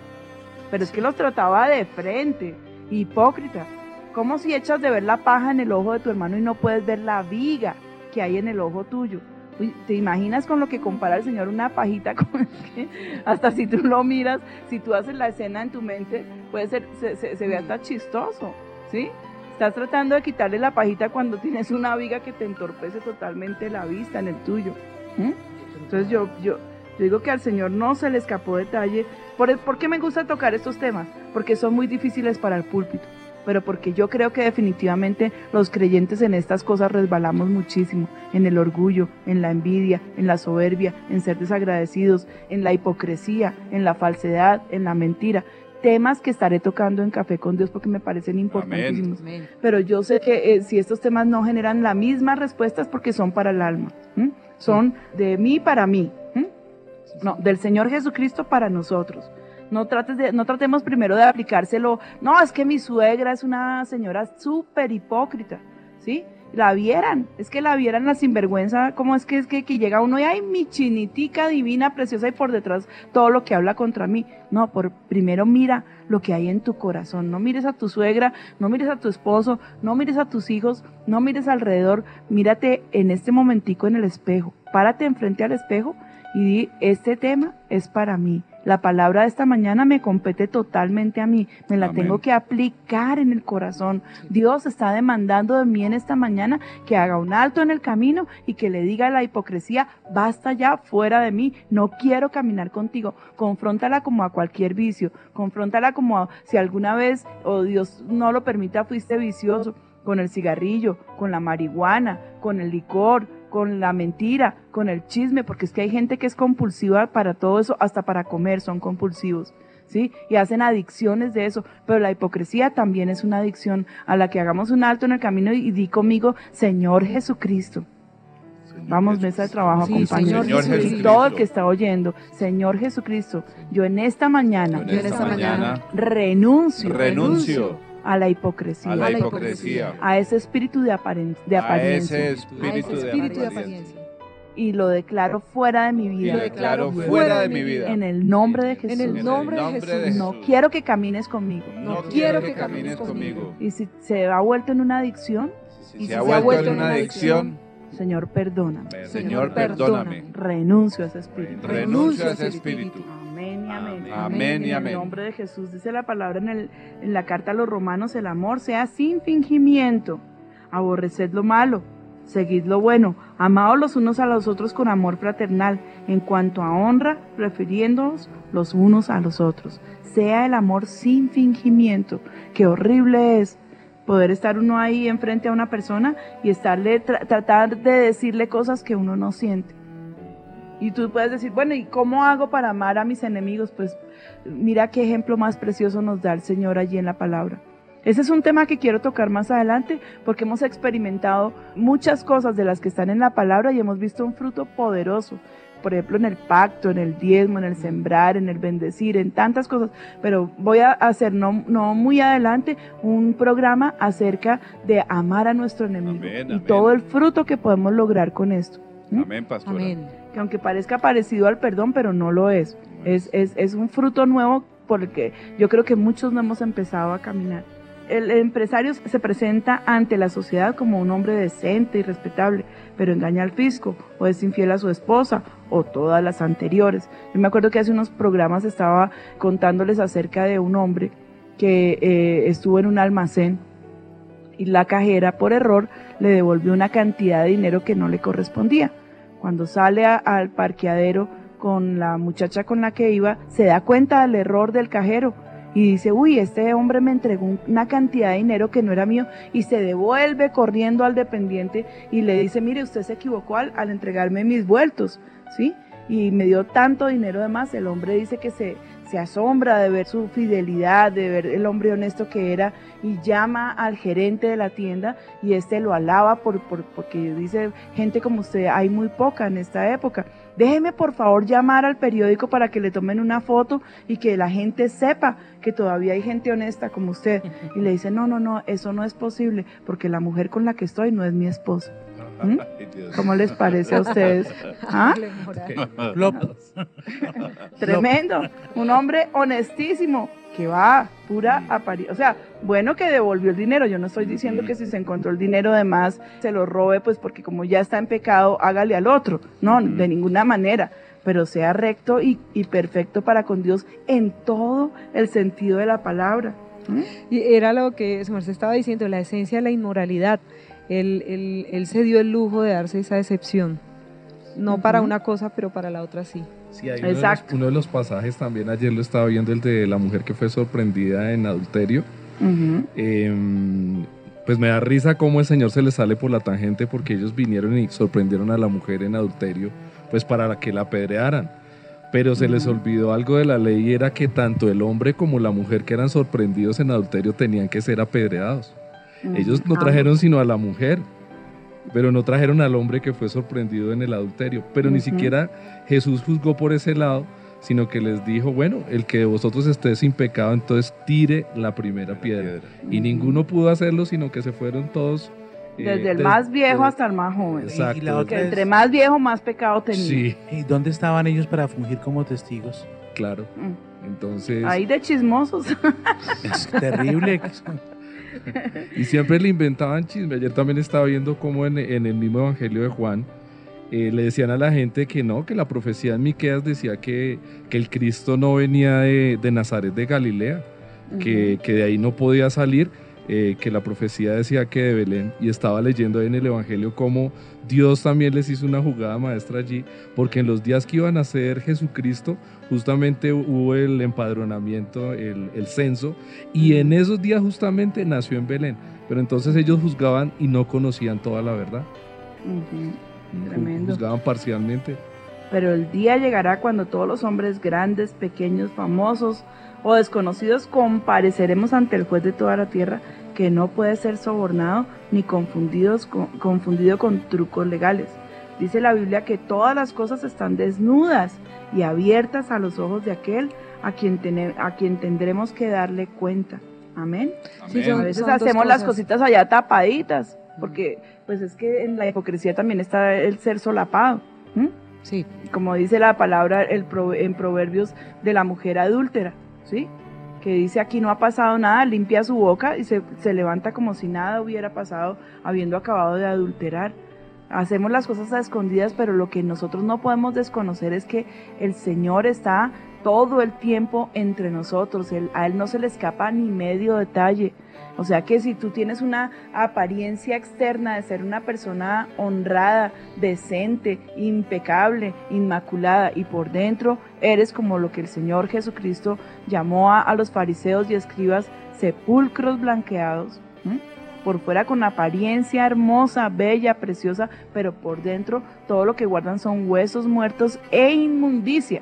Pero es que los trataba de frente, hipócrita. Como si echas de ver la paja en el ojo de tu hermano y no puedes ver la viga que hay en el ojo tuyo. Uy, ¿Te imaginas con lo que compara el Señor una pajita con que hasta si tú lo miras, si tú haces la escena en tu mente, puede ser, se, se- se ve hasta chistoso, ¿sí? Estás tratando de quitarle la pajita cuando tienes una viga que te entorpece totalmente la vista en el tuyo. ¿m? Entonces yo, yo, yo digo que al Señor no se le escapó detalle. ¿Por, ¿Por qué me gusta tocar estos temas? Porque son muy difíciles para el púlpito pero porque yo creo que definitivamente los creyentes en estas cosas resbalamos muchísimo, en el orgullo, en la envidia, en la soberbia, en ser desagradecidos, en la hipocresía, en la falsedad, en la mentira. Temas que estaré tocando en Café con Dios porque me parecen importantísimos. Amén. Pero yo sé que eh, si estos temas no generan las mismas respuestas porque son para el alma, ¿m? son de mí para mí, ¿m? No, del Señor Jesucristo para nosotros. No, trates de, no tratemos primero de aplicárselo. No, es que mi suegra es una señora súper hipócrita, ¿sí? La vieran, es que la vieran la sinvergüenza, como es que es que, que llega uno y ay, mi chinitica divina, preciosa y por detrás todo lo que habla contra mí. No, por primero mira lo que hay en tu corazón. No mires a tu suegra, no mires a tu esposo, no mires a tus hijos, no mires alrededor. Mírate en este momentico en el espejo. Párate enfrente al espejo y di, este tema es para mí. La palabra de esta mañana me compete totalmente a mí. Me la Amén. tengo que aplicar en el corazón. Dios está demandando de mí en esta mañana que haga un alto en el camino y que le diga a la hipocresía, basta ya fuera de mí, no quiero caminar contigo. Confróntala como a cualquier vicio. Confróntala como a, si alguna vez, o Dios no lo permita, fuiste vicioso con el cigarrillo, con la marihuana, con el licor, con la mentira, con el chisme, porque es que hay gente que es compulsiva para todo eso, hasta para comer son compulsivos. ¿Sí? Y hacen adicciones de eso, pero la hipocresía también es una adicción a la que hagamos un alto en el camino y, y di conmigo, Señor Jesucristo. Vamos, mesa de trabajo, Sí, compañeros. Señor Y Jesucristo. todo el que está oyendo, Señor Jesucristo, yo en esta mañana Yo en esta mañana renuncio renuncio a la hipocresía, a la a la hipocresía, a ese espíritu de, aparen- de a apariencia ese A espíritu ese de espíritu de apariencia. apariencia. y lo declaro fuera de mi Y vida. lo declaro fuera de mi vida. En el nombre de Jesús. En el En nombre de nombre Jesús. No quiero que camines conmigo. No quiero que camines conmigo. Y si se ha vuelto en una adicción, Si se ha vuelto en una adicción, Señor, perdóname. Señor, perdóname. perdóname. Renuncio a ese espíritu. Renuncio a ese espíritu. Amén y amén. Amén y En el nombre de Jesús dice la palabra en, el- en la carta a los romanos, el amor sea sin fingimiento. Aborreced lo malo, seguid lo bueno, amaos los unos a los otros con amor fraternal, en cuanto a honra, refiriéndoos los unos a los otros. Sea el amor sin fingimiento. Qué horrible es poder estar uno ahí enfrente a una persona y estarle tra- tratar de decirle cosas que uno no siente. Y tú puedes decir, bueno, ¿y cómo hago para amar a mis enemigos? Pues mira qué ejemplo más precioso nos da el Señor allí en la palabra. Ese es un tema que quiero tocar más adelante porque hemos experimentado muchas cosas de las que están en la palabra y hemos visto un fruto poderoso. Por ejemplo, en el pacto, en el diezmo, en el sembrar, en el bendecir, en tantas cosas. Pero voy a hacer no, no muy adelante un programa acerca de amar a nuestro enemigo Amén, y todo el fruto que podemos lograr con esto. ¿Mm? Amén, pastora. Amén. que aunque parezca parecido al perdón, pero no lo es. Es, es, es un fruto nuevo por el que yo creo que muchos no hemos empezado a caminar. El empresario se presenta ante la sociedad como un hombre decente y respetable, pero engaña al fisco o es infiel a su esposa o todas las anteriores. Yo me acuerdo que hace unos programas estaba contándoles acerca de un hombre que eh, estuvo en un almacén y la cajera por error le devolvió una cantidad de dinero que no le correspondía. Cuando sale al parqueadero con la muchacha con la que iba, se da cuenta del error del cajero y dice, uy, este hombre me entregó un- una cantidad de dinero que no era mío y se devuelve corriendo al dependiente y le dice, mire, usted se equivocó al, al entregarme mis vueltos, ¿sí? Y me dio tanto dinero de más. El hombre dice que se, se asombra de ver su fidelidad, de ver el hombre honesto que era y llama al gerente de la tienda y este lo alaba por, por- porque dice, gente como usted hay muy poca en esta época. Déjeme por favor llamar al periódico para que le tomen una foto y que la gente sepa que todavía hay gente honesta como usted. Y le dice, no, no, no, eso no es posible porque la mujer con la que estoy no es mi esposa. ¿Mm? ¿Cómo les parece a ustedes? ¿Ah? Tremendo. Un hombre honestísimo que va, pura apariencia. O sea, bueno que devolvió el dinero. Yo no estoy diciendo que si se encontró el dinero de más, se lo robe, pues porque como ya está en pecado, hágale al otro. No, de ninguna manera. Pero sea recto y, y perfecto para con Dios en todo el sentido de la palabra. ¿Mm? Y era lo que su merced estaba diciendo, la esencia de la inmoralidad. Él, él- él se dio el lujo de darse esa excepción. No para una cosa, pero para la otra sí. Sí, hay uno de, los, Exacto. uno de los pasajes también, ayer lo estaba viendo, el de la mujer que fue sorprendida en adulterio. Em, pues me da risa cómo el Señor se le sale por la tangente porque ellos vinieron y sorprendieron a la mujer en adulterio, pues para que la apedrearan. Pero se les olvidó algo de la ley y era que tanto el hombre como la mujer que eran sorprendidos en adulterio tenían que ser apedreados. Ellos no Ah, trajeron sino a la mujer, pero no trajeron al hombre que fue sorprendido en el adulterio. Pero ni Ujú. siquiera Jesús juzgó por ese lado, sino que les dijo, bueno, el que de vosotros esté sin pecado, entonces tire la primera piedra. Y ninguno pudo hacerlo, sino que se fueron todos. eh, Desde el des- más viejo de- hasta el más joven. Exacto. Y la otra entre es- más viejo, más pecado tenía. Sí, ¿Y dónde estaban ellos para fungir como testigos? claro. Mm. Entonces, Ahí de chismosos. Es terrible. y siempre le inventaban chisme. Ayer también estaba viendo cómo en, en el mismo Evangelio de Juan eh, le decían a la gente que no, que la profecía en Miqueas decía que, que el Cristo no venía de, de Nazaret de Galilea, que, que de ahí no podía salir, eh, que la profecía decía que de Belén, y estaba leyendo ahí en el Evangelio cómo Dios también les hizo una jugada maestra allí, porque en los días que iban a ser Jesucristo, justamente hubo el empadronamiento, el, el censo, y en esos días justamente nació en Belén, pero entonces ellos juzgaban y no conocían toda la verdad, Tremendo. juzgaban parcialmente. Pero el día llegará cuando todos los hombres grandes, pequeños, famosos o desconocidos compareceremos ante el juez de toda la tierra, que no puede ser sobornado ni confundidos con- confundido con trucos legales. Dice la Biblia que todas las cosas están desnudas y abiertas a los ojos de aquel a quien, a quien tendremos que darle cuenta. Amén. Sí, A son- veces dos hacemos las cositas allá tapaditas, porque pues es que en la hipocresía también está el ser solapado. ¿m? Sí. Como dice la palabra el pro- en Proverbios de la mujer adúltera, ¿sí? Que dice aquí no ha pasado nada, limpia su boca y se, se levanta como si nada hubiera pasado habiendo acabado de adulterar. Hacemos las cosas a escondidas, pero lo que nosotros no podemos desconocer es que el Señor está todo el tiempo entre nosotros. A Él no se le escapa ni medio detalle. O sea que si tú tienes una apariencia externa de ser una persona honrada, decente, impecable, inmaculada y por dentro eres como lo que el Señor Jesucristo llamó a, los fariseos y escribas sepulcros blanqueados. Por fuera con apariencia hermosa, bella, preciosa, pero por dentro todo lo que guardan son huesos muertos e inmundicia.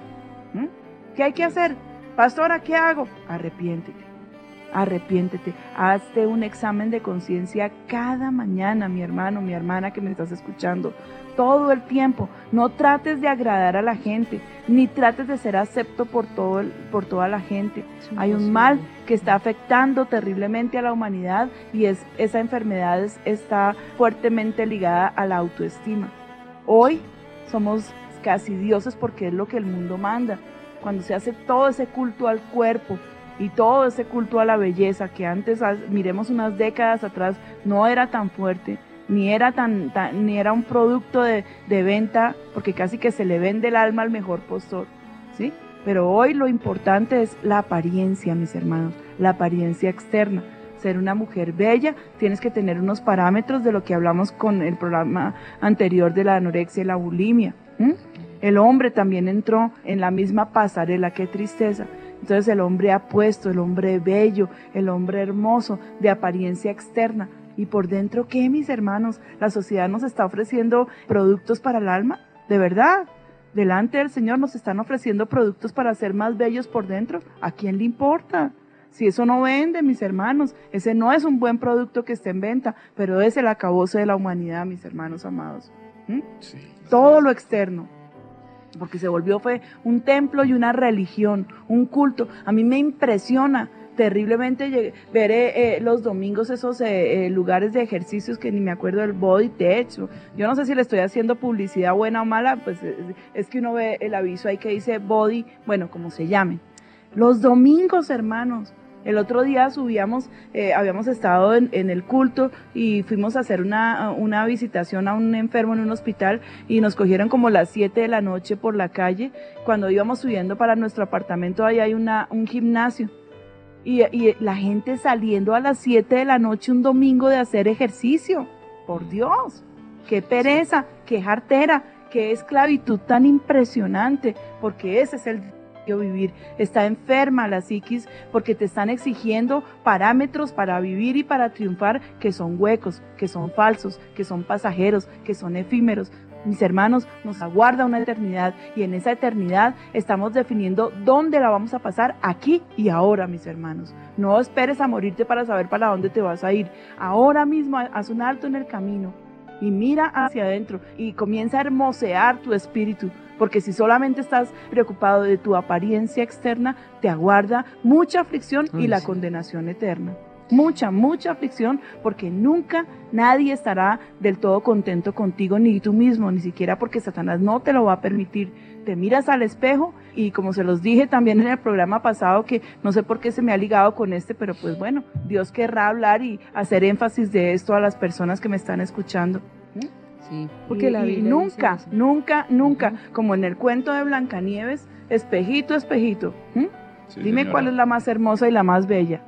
¿m? ¿Qué hay que hacer? Pastora, ¿qué hago? Arrepiéntete. Arrepiéntete, hazte un examen de conciencia cada mañana, mi hermano, mi hermana que me estás escuchando, todo el tiempo. No trates de agradar a la gente, ni trates de ser acepto por, todo el- por toda la gente. Hay un mal que está afectando terriblemente a la humanidad y es, esa enfermedad es- está fuertemente ligada a la autoestima. Hoy somos casi dioses porque es lo que el mundo manda. Cuando se hace todo ese culto al cuerpo y todo ese culto a la belleza que antes, miremos unas décadas atrás, no era tan fuerte, ni era, tan, ni era un producto de, de venta, porque casi que se le vende el alma al mejor postor, ¿sí? Pero hoy lo importante es la apariencia, mis hermanos, la apariencia externa. Ser una mujer bella, tienes que tener unos parámetros de lo que hablamos con el programa anterior de la anorexia y la bulimia. El hombre también entró en la misma pasarela, qué tristeza. Entonces el hombre apuesto, el hombre bello, el hombre hermoso, de apariencia externa. ¿Y por dentro qué, mis hermanos? La sociedad nos está ofreciendo productos para el alma, ¿de verdad? Delante del Señor nos están ofreciendo productos para ser más bellos por dentro. ¿A quién le importa? Si eso no vende, mis hermanos, ese no es un buen producto que esté en venta, pero es el acabose de la humanidad, mis hermanos amados. ¿Mm? Todo lo externo. Porque se volvió fue un templo y una religión, un culto. A mí me impresiona terriblemente. Ver eh, eh, los domingos esos eh, lugares de ejercicios que ni me acuerdo del body tech. Yo no sé si le estoy haciendo publicidad buena o mala, pues eh, es que uno ve el aviso ahí que dice body, bueno, como se llamen. Los domingos, hermanos. El otro día subíamos, eh, habíamos estado en, en el culto y fuimos a hacer una, una visitación a un enfermo en un hospital y nos cogieron como las 7 de la noche por la calle. Cuando íbamos subiendo para nuestro apartamento, ahí hay una, un gimnasio. Y, y la gente saliendo a las 7 de la noche un domingo de hacer ejercicio. Por Dios, qué pereza, qué jartera, qué esclavitud tan impresionante, porque ese es el vivir. Está enferma la psiquis porque te están exigiendo parámetros para vivir y para triunfar que son huecos, que son falsos, que son pasajeros, que son efímeros. Mis hermanos, nos aguarda una eternidad y en esa eternidad estamos definiendo dónde la vamos a pasar aquí y ahora, mis hermanos. No esperes a morirte para saber para dónde te vas a ir. Ahora mismo haz un alto en el camino y mira hacia adentro y comienza a hermosear tu espíritu, porque si solamente estás preocupado de tu apariencia externa, te aguarda mucha aflicción y la sí. condenación eterna. Mucha, mucha aflicción, porque nunca nadie estará del todo contento contigo, ni tú mismo, ni siquiera porque Satanás no te lo va a permitir. Te miras al espejo y como se los dije también en el programa pasado, que no sé por qué se me ha ligado con este, pero pues bueno, Dios querrá hablar y hacer énfasis de esto a las personas que me están escuchando. Sí, porque Y- la y Biblia nunca, eso. nunca, nunca, Ujú. como en el cuento de Blancanieves, espejito, espejito. Dime señora. cuál es la más hermosa y la más bella.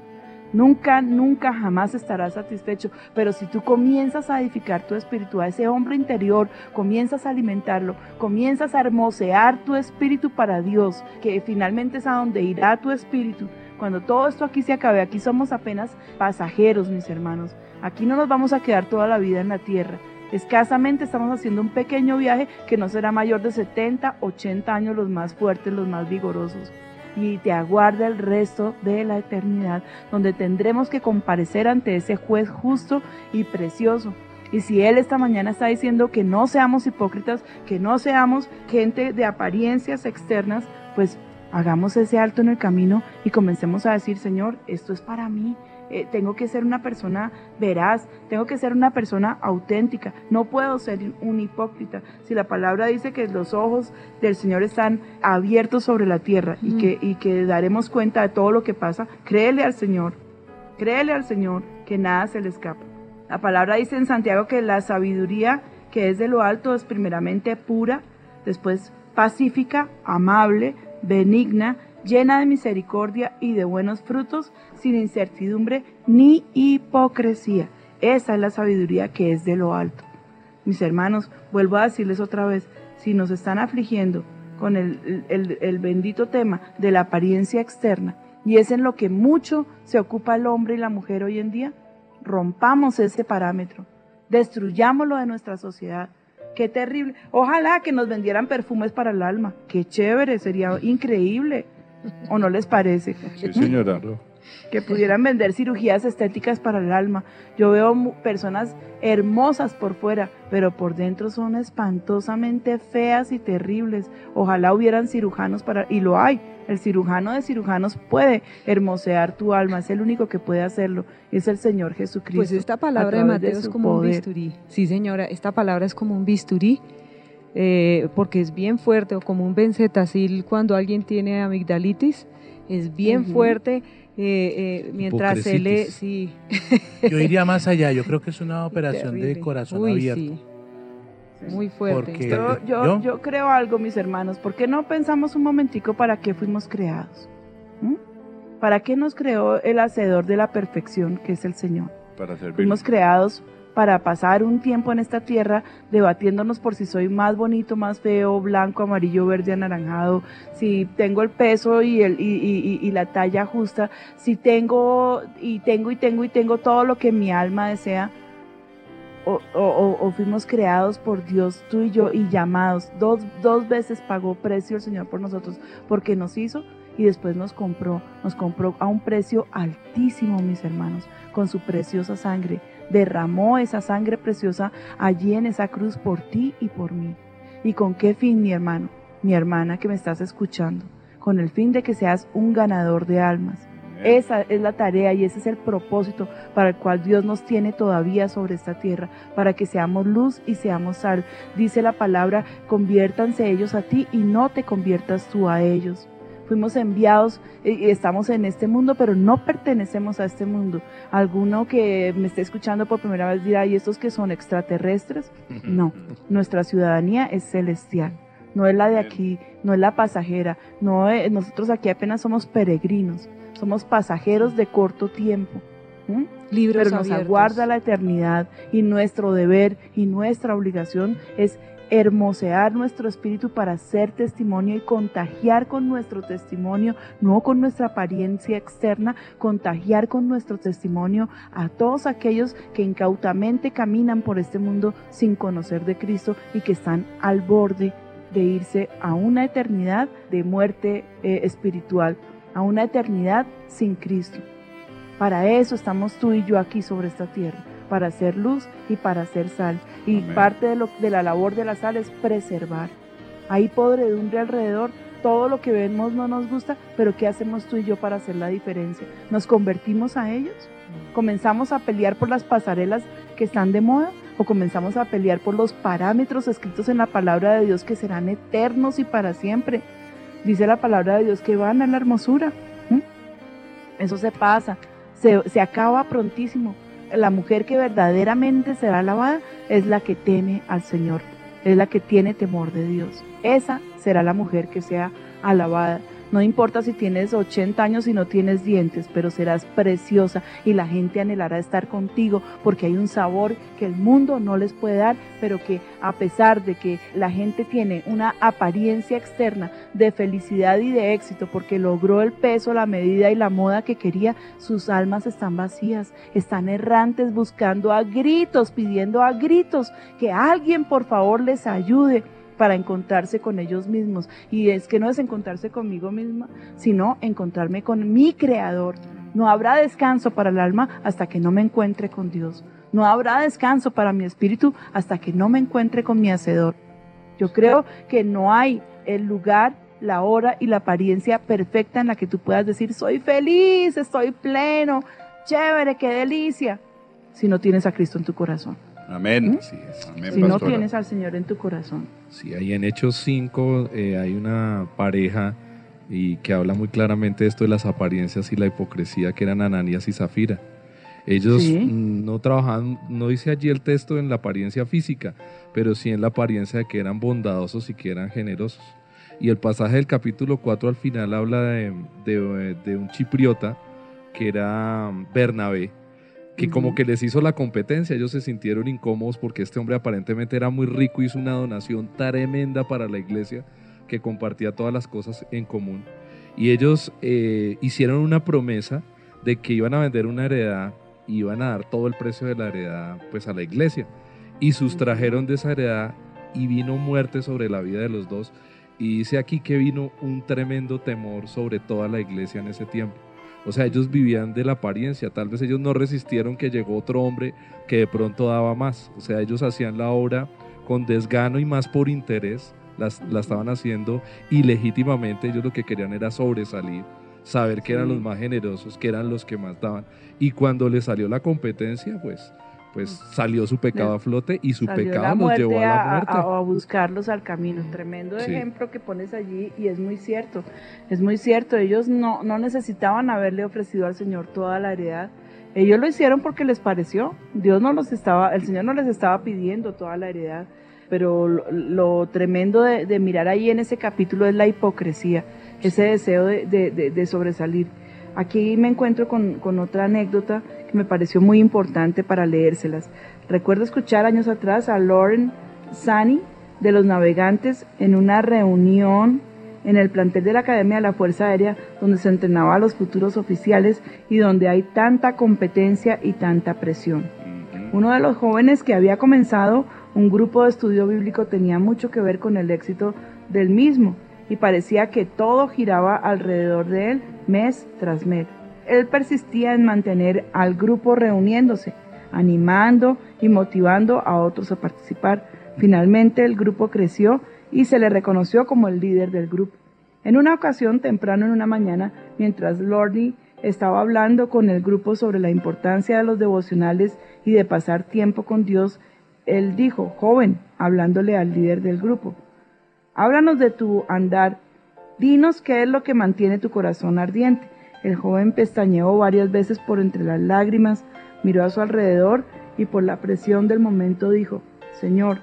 Nunca, nunca, jamás estarás satisfecho. Pero si tú comienzas a edificar tu espíritu, a ese hombre interior, comienzas a alimentarlo, comienzas a hermosear tu espíritu para Dios, que finalmente es a donde irá tu espíritu. Cuando todo esto aquí se acabe, aquí somos apenas pasajeros, mis hermanos. Aquí no nos vamos a quedar toda la vida en la tierra. Escasamente estamos haciendo un pequeño viaje que no será mayor de 70, 80 años los más fuertes, los más vigorosos y te aguarda el resto de la eternidad, donde tendremos que comparecer ante ese juez justo y precioso. Y si Él esta mañana está diciendo que no seamos hipócritas, que no seamos gente de apariencias externas, pues hagamos ese alto en el camino y comencemos a decir, Señor, esto es para mí. Eh, tengo que ser una persona veraz, tengo que ser una persona auténtica, no puedo ser un hipócrita. Si la palabra dice que los ojos del Señor están abiertos sobre la tierra y, Mm. que, y que daremos cuenta de todo lo que pasa, créele al Señor, créele al Señor que nada se le escapa. La palabra dice en Santiago que la sabiduría que es de lo alto es primeramente pura, después pacífica, amable, benigna, llena de misericordia y de buenos frutos, sin incertidumbre ni hipocresía. Esa es la sabiduría que es de lo alto. Mis hermanos, vuelvo a decirles otra vez, si nos están afligiendo con el, el- bendito tema de la apariencia externa, y es en lo que mucho se ocupa el hombre y la mujer hoy en día, rompamos ese parámetro, destruyámoslo de nuestra sociedad. Qué terrible. Ojalá que nos vendieran perfumes para el alma. Qué chévere, sería increíble. ¿O no les parece? Sí, señora. que pudieran vender cirugías estéticas para el alma. Yo veo personas hermosas por fuera, pero por dentro son espantosamente feas y terribles. Ojalá hubieran cirujanos para... Y lo hay. El cirujano de cirujanos puede hermosear tu alma. Es el único que puede hacerlo. Es el Señor Jesucristo. Pues esta palabra de Mateo es como un bisturí. Sí, señora, esta palabra es como un bisturí, eh, porque es bien fuerte, o como un benzetacil cuando alguien tiene amigdalitis, es bien Ujú. fuerte. eh, eh, mientras se Hipocresitis. sí. Yo iría más allá, yo creo que es una operación de corazón Uy, abierto. sí. Muy fuerte. Porque- Yo, yo, ¿Yo? yo creo algo, mis hermanos. ¿Por qué no pensamos un momentico para qué fuimos creados? ¿Mm? ¿Para qué nos creó el hacedor de la perfección, que es el Señor? Para servir. Fuimos creados para pasar un tiempo en esta tierra debatiéndonos por si soy más bonito, más feo, blanco, amarillo, verde, anaranjado, si tengo el peso y, el, y, la talla justa, si tengo y tengo y tengo y tengo todo lo que mi alma desea. O- o- o fuimos creados por Dios, tú y yo, y llamados. Dos, dos veces pagó precio el Señor por nosotros, porque nos hizo y después nos compró. Nos compró a un precio altísimo, mis hermanos, con su preciosa sangre derramó esa sangre preciosa allí en esa cruz por ti y por mí. ¿Y con qué fin, mi hermano, mi hermana que me estás escuchando? Con el fin de que seas un ganador de almas. Esa es la tarea y ese es el propósito para el cual Dios nos tiene todavía sobre esta tierra, para que seamos luz y seamos sal. Dice la palabra, conviértanse ellos a ti y no te conviertas tú a ellos. Fuimos enviados y estamos en este mundo, pero no pertenecemos a este mundo. Alguno que me esté escuchando por primera vez dirá, ¿y estos que son extraterrestres? No, nuestra ciudadanía es celestial no es la de aquí, no es la pasajera, no es- nosotros aquí apenas somos peregrinos, somos pasajeros de corto tiempo. ¿m? Libros Pero nos abiertos. aguarda la eternidad y nuestro deber y nuestra obligación es hermosear nuestro espíritu para ser testimonio y contagiar con nuestro testimonio, no con nuestra apariencia externa, contagiar con nuestro testimonio a todos aquellos que incautamente caminan por este mundo sin conocer de Cristo y que están al borde de irse a una eternidad de muerte eh, espiritual, a una eternidad sin Cristo. Para eso estamos tú y yo aquí sobre esta tierra, para hacer luz y para hacer sal. Y Amén. parte de, lo- de la labor de la sal es preservar. Hay podredumbre alrededor, todo lo que vemos no nos gusta, pero ¿qué hacemos tú y yo para hacer la diferencia? ¿Nos convertimos a ellos? ¿Comenzamos a pelear por las pasarelas que están de moda? ¿O comenzamos a pelear por los parámetros escritos en la palabra de Dios que serán eternos y para siempre? Dice la palabra de Dios que van a la hermosura. Eso se pasa, se, se acaba prontísimo. La mujer que verdaderamente será alabada es la que teme al Señor, es la que tiene temor de Dios. Esa será la mujer que sea alabada. No importa si tienes 80 años y no tienes dientes, pero serás preciosa y la gente anhelará estar contigo porque hay un sabor que el mundo no les puede dar, pero que a pesar de que la gente tiene una apariencia externa de felicidad y de éxito porque logró el peso, la medida y la moda que quería, sus almas están vacías, están errantes buscando a gritos, pidiendo a gritos que alguien por favor les ayude para encontrarse con ellos mismos. Y es que no es encontrarse conmigo misma, sino encontrarme con mi creador. No habrá descanso para el alma hasta que no me encuentre con Dios. No habrá descanso para mi espíritu hasta que no me encuentre con mi hacedor. Yo creo que no hay el lugar, la hora y la apariencia perfecta en la que tú puedas decir, soy feliz, estoy pleno, chévere, qué delicia, si no tienes a Cristo en tu corazón. Amén. Es. Amén, Si no pastora. tienes al Señor en tu corazón. Sí, ahí en Hechos 5 eh, hay una pareja y que habla muy claramente esto de las apariencias y la hipocresía que eran Ananías y Zafira. Ellos Sí. mm, no trabajaban, no dice allí el texto en la apariencia física, pero sí en la apariencia de que eran bondadosos y que eran generosos. Y el pasaje del capítulo 4 al final habla de, de- de un chipriota que era Bernabé, que como que les hizo la competencia, ellos se sintieron incómodos porque este hombre aparentemente era muy rico, hizo una donación tremenda para la iglesia que compartía todas las cosas en común. Y ellos eh, hicieron una promesa de que iban a vender una heredad y iban a dar todo el precio de la heredad pues a la iglesia. Y sustrajeron de esa heredad y vino muerte sobre la vida de los dos. Y dice aquí que vino un tremendo temor sobre toda la iglesia en ese tiempo. O sea, ellos vivían de la apariencia. Tal vez ellos no resistieron que llegó otro hombre que de pronto daba más. O sea, ellos hacían la obra con desgano y más por interés. Las, la estaban haciendo ilegítimamente. Ellos lo que querían era sobresalir, saber que eran Sí. los más generosos, que eran los que más daban. Y cuando les salió la competencia, pues, pues salió su pecado a flote y su Salió pecado muerte llevó a la muerte. a- a buscarlos al camino. Tremendo Sí. ejemplo que pones allí y es muy cierto. Es muy cierto. Ellos no, no necesitaban haberle ofrecido al Señor toda la heredad. Ellos lo hicieron porque les pareció. Dios no los estaba, el Señor no les estaba pidiendo toda la heredad. Pero lo, lo tremendo de, de mirar ahí en ese capítulo es la hipocresía, ese deseo de, de- de- de sobresalir. Aquí me encuentro con, con otra anécdota que me pareció muy importante para leérselas. Recuerdo escuchar años atrás a Lauren Sani de los navegantes en una reunión en el plantel de la Academia de la Fuerza Aérea donde se entrenaba a los futuros oficiales y donde hay tanta competencia y tanta presión. Uno de los jóvenes que había comenzado un grupo de estudio bíblico tenía mucho que ver con el éxito del mismo y parecía que todo giraba alrededor de él mes tras mes. Él persistía en mantener al grupo reuniéndose, animando y motivando a otros a participar. Finalmente el grupo creció y se le reconoció como el líder del grupo. En una ocasión, temprano en una mañana, mientras Lordy estaba hablando con el grupo sobre la importancia de los devocionales y de pasar tiempo con Dios, él dijo, joven, hablándole al líder del grupo, háblanos de tu andar, dinos qué es lo que mantiene tu corazón ardiente. El joven pestañeó varias veces por entre las lágrimas, miró a su alrededor y por la presión del momento dijo, Señor,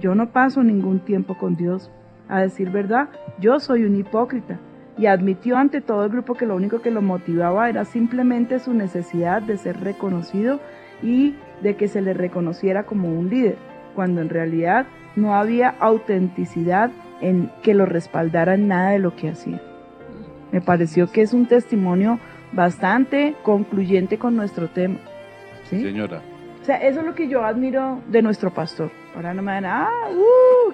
yo no paso ningún tiempo con Dios. A decir verdad, yo soy un hipócrita. Y admitió ante todo el grupo que lo único que lo motivaba era simplemente su necesidad de ser reconocido y de que se le reconociera como un líder, cuando en realidad no había autenticidad en que lo respaldara en nada de lo que hacía. Me pareció que es un testimonio bastante concluyente con nuestro tema. ¿sí? Señora. O sea, eso es lo que yo admiro de nuestro pastor. Ahora no me dan, ah, uh,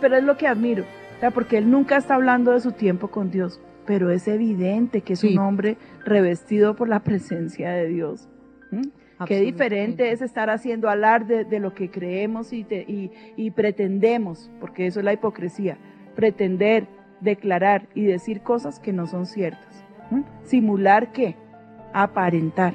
pero es lo que admiro. O sea, porque él nunca está hablando de su tiempo con Dios, pero es evidente que es Sí. un hombre revestido por la presencia de Dios. ¿Mm? Qué diferente es estar haciendo alarde de lo que creemos y, te- y- y pretendemos, porque eso es la hipocresía, pretender, declarar y decir cosas que no son ciertas. ¿Mm? Simular qué? Aparentar.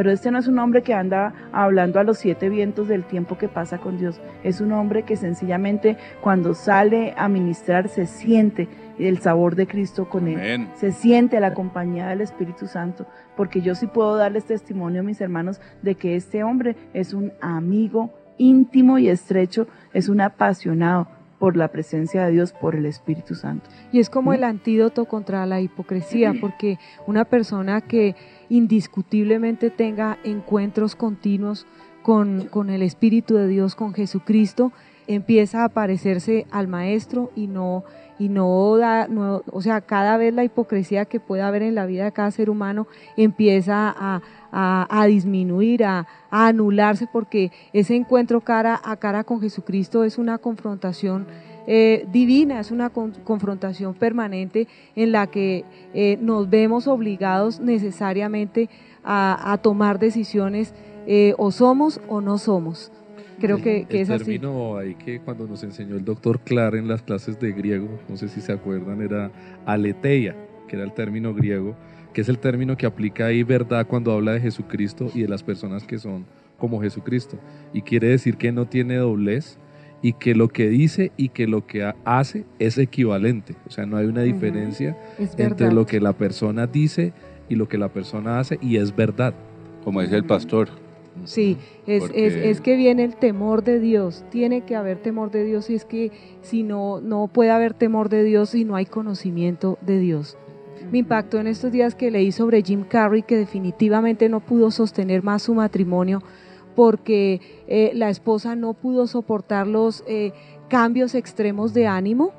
Pero este no es un hombre que anda hablando a los siete vientos del tiempo que pasa con Dios. Es un hombre que sencillamente cuando sale a ministrar se siente el sabor de Cristo con él Amén. se siente la compañía del Espíritu Santo, porque yo sí puedo darles testimonio, mis hermanos, de que este hombre es un amigo íntimo y estrecho, es un apasionado por la presencia de Dios, por el Espíritu Santo. Y es como ¿Mm? el antídoto contra la hipocresía, porque una persona que indiscutiblemente tenga encuentros continuos con, con el Espíritu de Dios, con Jesucristo, empieza a parecerse al Maestro y no y no da, no, o sea, cada vez la hipocresía que pueda haber en la vida de cada ser humano empieza a, a- a disminuir, a, a anularse, porque ese encuentro cara a cara con Jesucristo es una confrontación eh, divina, es una con- confrontación permanente en la que eh, nos vemos obligados necesariamente a, a tomar decisiones eh, o somos o no somos. Creo El- que, que el es así. término ahí que cuando nos enseñó el doctor Clar en las clases de griego, no sé si se acuerdan, era aletheia, que era el término griego, que es el término que aplica ahí verdad cuando habla de Jesucristo y de las personas que son como Jesucristo. Y quiere decir que no tiene doblez y que lo que dice y que lo que ha- hace es equivalente. O sea, no hay una diferencia entre lo que la persona dice y lo que la persona hace y es verdad. Como dice el pastor. Sí, es, Porque- es, es que viene el temor de Dios, tiene que haber temor de Dios y es que si no, no puede haber temor de Dios si no hay conocimiento de Dios. Me impactó en estos días que leí sobre Jim Carrey que definitivamente no pudo sostener más su matrimonio porque eh, la esposa no pudo soportar los eh, cambios extremos de ánimo,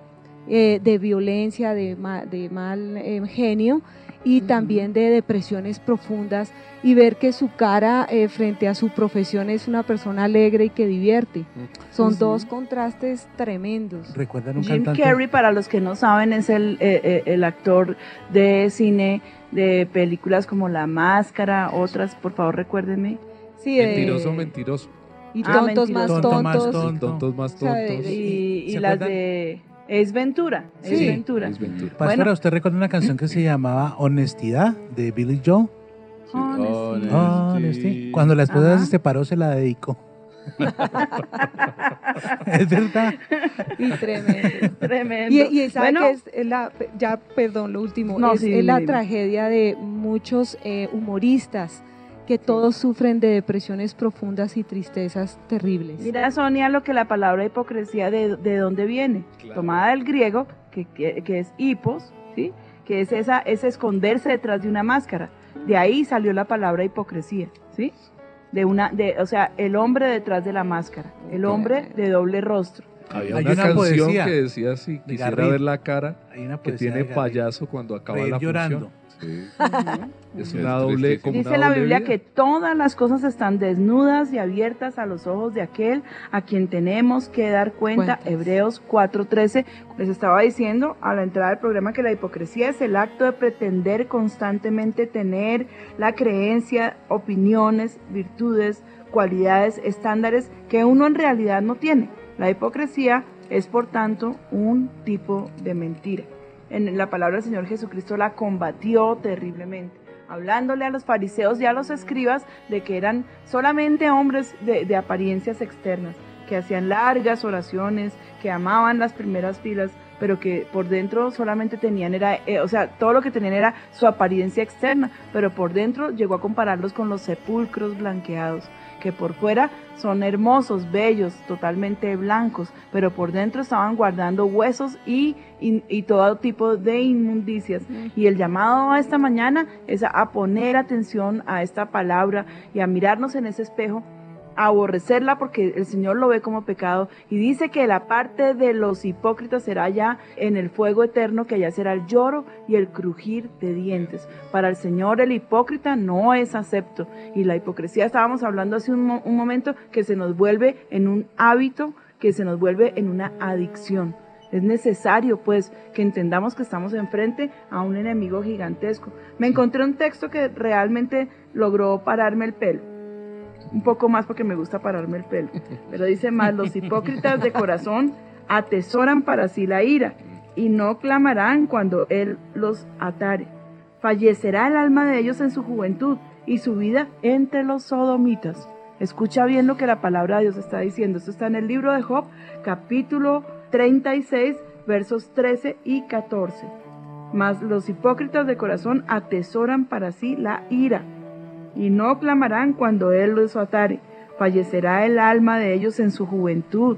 eh, de violencia, de, ma- de mal eh, genio y también de depresiones profundas y ver que su cara eh, frente a su profesión es una persona alegre y que divierte. Son dos contrastes tremendos. ¿Recuerdan un Jim cantante? Carrey, para los que no saben, es el, eh, eh, el actor de cine de películas como La Máscara, otras, por favor recuérdenme. Sí, de- Mentiroso, mentiroso. Y Ah, tontos más mentiroso. Tonto más tontos. tonto. Tontos más O sea, de- tontos. Y, y ¿Se las acuerdan? de Es Ventura, Es. Ventura. Es Ventura. Pastora, Bueno. ¿usted recuerda una canción que se llamaba Honestidad de Billy Joel? Sí, Honesty. Honesty. Cuando la esposa Ajá. se separó, se la dedicó. es verdad. Y tremendo. Tremendo. Y, y Bueno, que es, es la, ya, perdón, lo último, No, es, sí, es la tragedia de muchos eh, humoristas que todos sufren de depresiones profundas y tristezas terribles. Mira, Sonia, lo que la palabra hipocresía, de, de dónde viene? Claro. Tomada del griego, que, que- que es hipos, ¿sí? que es, esa, es esconderse detrás de una máscara. De ahí salió la palabra hipocresía, ¿sí? De una, de, o sea, el hombre detrás de la máscara, el hombre de doble rostro. Había Hay una, una canción poesía que decía si quisiera ver la cara Hay una que tiene payaso cuando acaba Reír la llorando. Función. Sí. Es Es una doble, tristísimo. como Dice una la Biblia vida. que todas las cosas están desnudas y abiertas a los ojos de aquel a quien tenemos que dar cuenta. Cuentas. Hebreos 4:13. Les estaba diciendo a la entrada del programa que la hipocresía es el acto de pretender constantemente tener la creencia, opiniones, virtudes, cualidades, estándares que uno en realidad no tiene. La hipocresía es por tanto un tipo de mentira. En la palabra del Señor Jesucristo la combatió terriblemente. hablándole a los fariseos y a los escribas de que eran solamente hombres de, apariencias externas, que hacían largas oraciones, que amaban las primeras filas, pero que por dentro solamente tenían era, eh, o sea, todo lo que tenían era su apariencia externa, pero por dentro llegó a compararlos con los sepulcros blanqueados, que por fuera son hermosos, bellos, totalmente blancos, pero por dentro estaban guardando huesos y, y, y todo tipo de inmundicias. Y el llamado a esta mañana es a, poner atención a esta palabra y a mirarnos en ese espejo aborrecerla porque el Señor lo ve como pecado y dice que la parte de los hipócritas será ya en el fuego eterno, que allá será el lloro y el crujir de dientes. Para el Señor el hipócrita no es acepto y la hipocresía estábamos hablando hace un, mo- un momento que se nos vuelve en un hábito, que se nos vuelve en una adicción. Es necesario, pues, que entendamos que estamos enfrente a un enemigo gigantesco. Me encontré un texto que realmente logró pararme el pelo un poco más porque me gusta pararme el pelo. Pero dice más, los hipócritas de corazón atesoran para sí la ira y no clamarán cuando Él los atare. Fallecerá el alma de ellos en su juventud y su vida entre los sodomitas. Escucha bien lo que la palabra de Dios está diciendo. Esto está en el libro de Job, capítulo 36, versos 13 y 14. Mas los hipócritas de corazón atesoran para sí la ira y no clamarán cuando Él los atare. Fallecerá el alma de ellos en su juventud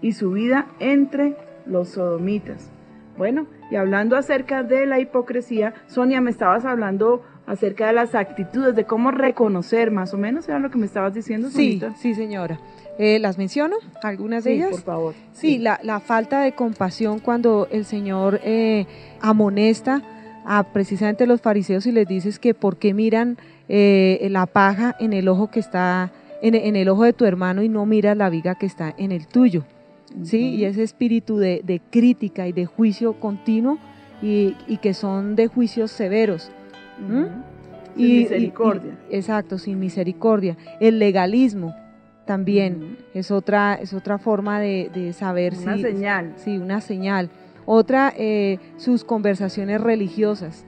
y su vida entre los sodomitas. Bueno, y hablando acerca de la hipocresía, Sonia, me estabas hablando acerca de las actitudes, de cómo reconocer, más o menos, era lo que me estabas diciendo, Sí, Sonita? sí, señora. Eh, ¿Las menciono? ¿Algunas de Sí, ellas? por favor. Sí, la, la falta de compasión cuando el Señor eh, amonesta a precisamente los fariseos y les dices que por qué miran eh, la paja en el ojo que está en, en el ojo de tu hermano y no miras la viga que está en el tuyo. ¿sí? Y ese espíritu de, de crítica y de juicio continuo y, y que son de juicios severos. Ujú. ¿Mm? Sin Y- y- misericordia. y- exacto, sin misericordia. El legalismo también Ujú. es otra es otra forma de, de saber Una si señal. sí una señal. Otra eh, sus conversaciones religiosas.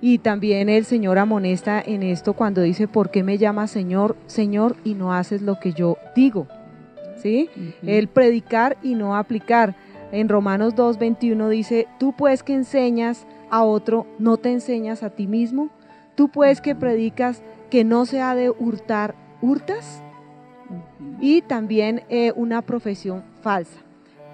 Y también el Señor amonesta en esto cuando dice, ¿por qué me llamas Señor, Señor y no haces lo que yo digo? ¿Sí? El predicar y no aplicar. En Romanos 2.21 dice, tú pues que enseñas a otro, no te enseñas a ti mismo. Tú pues que predicas que no se ha de hurtar, hurtas. Y también eh, una profesión falsa.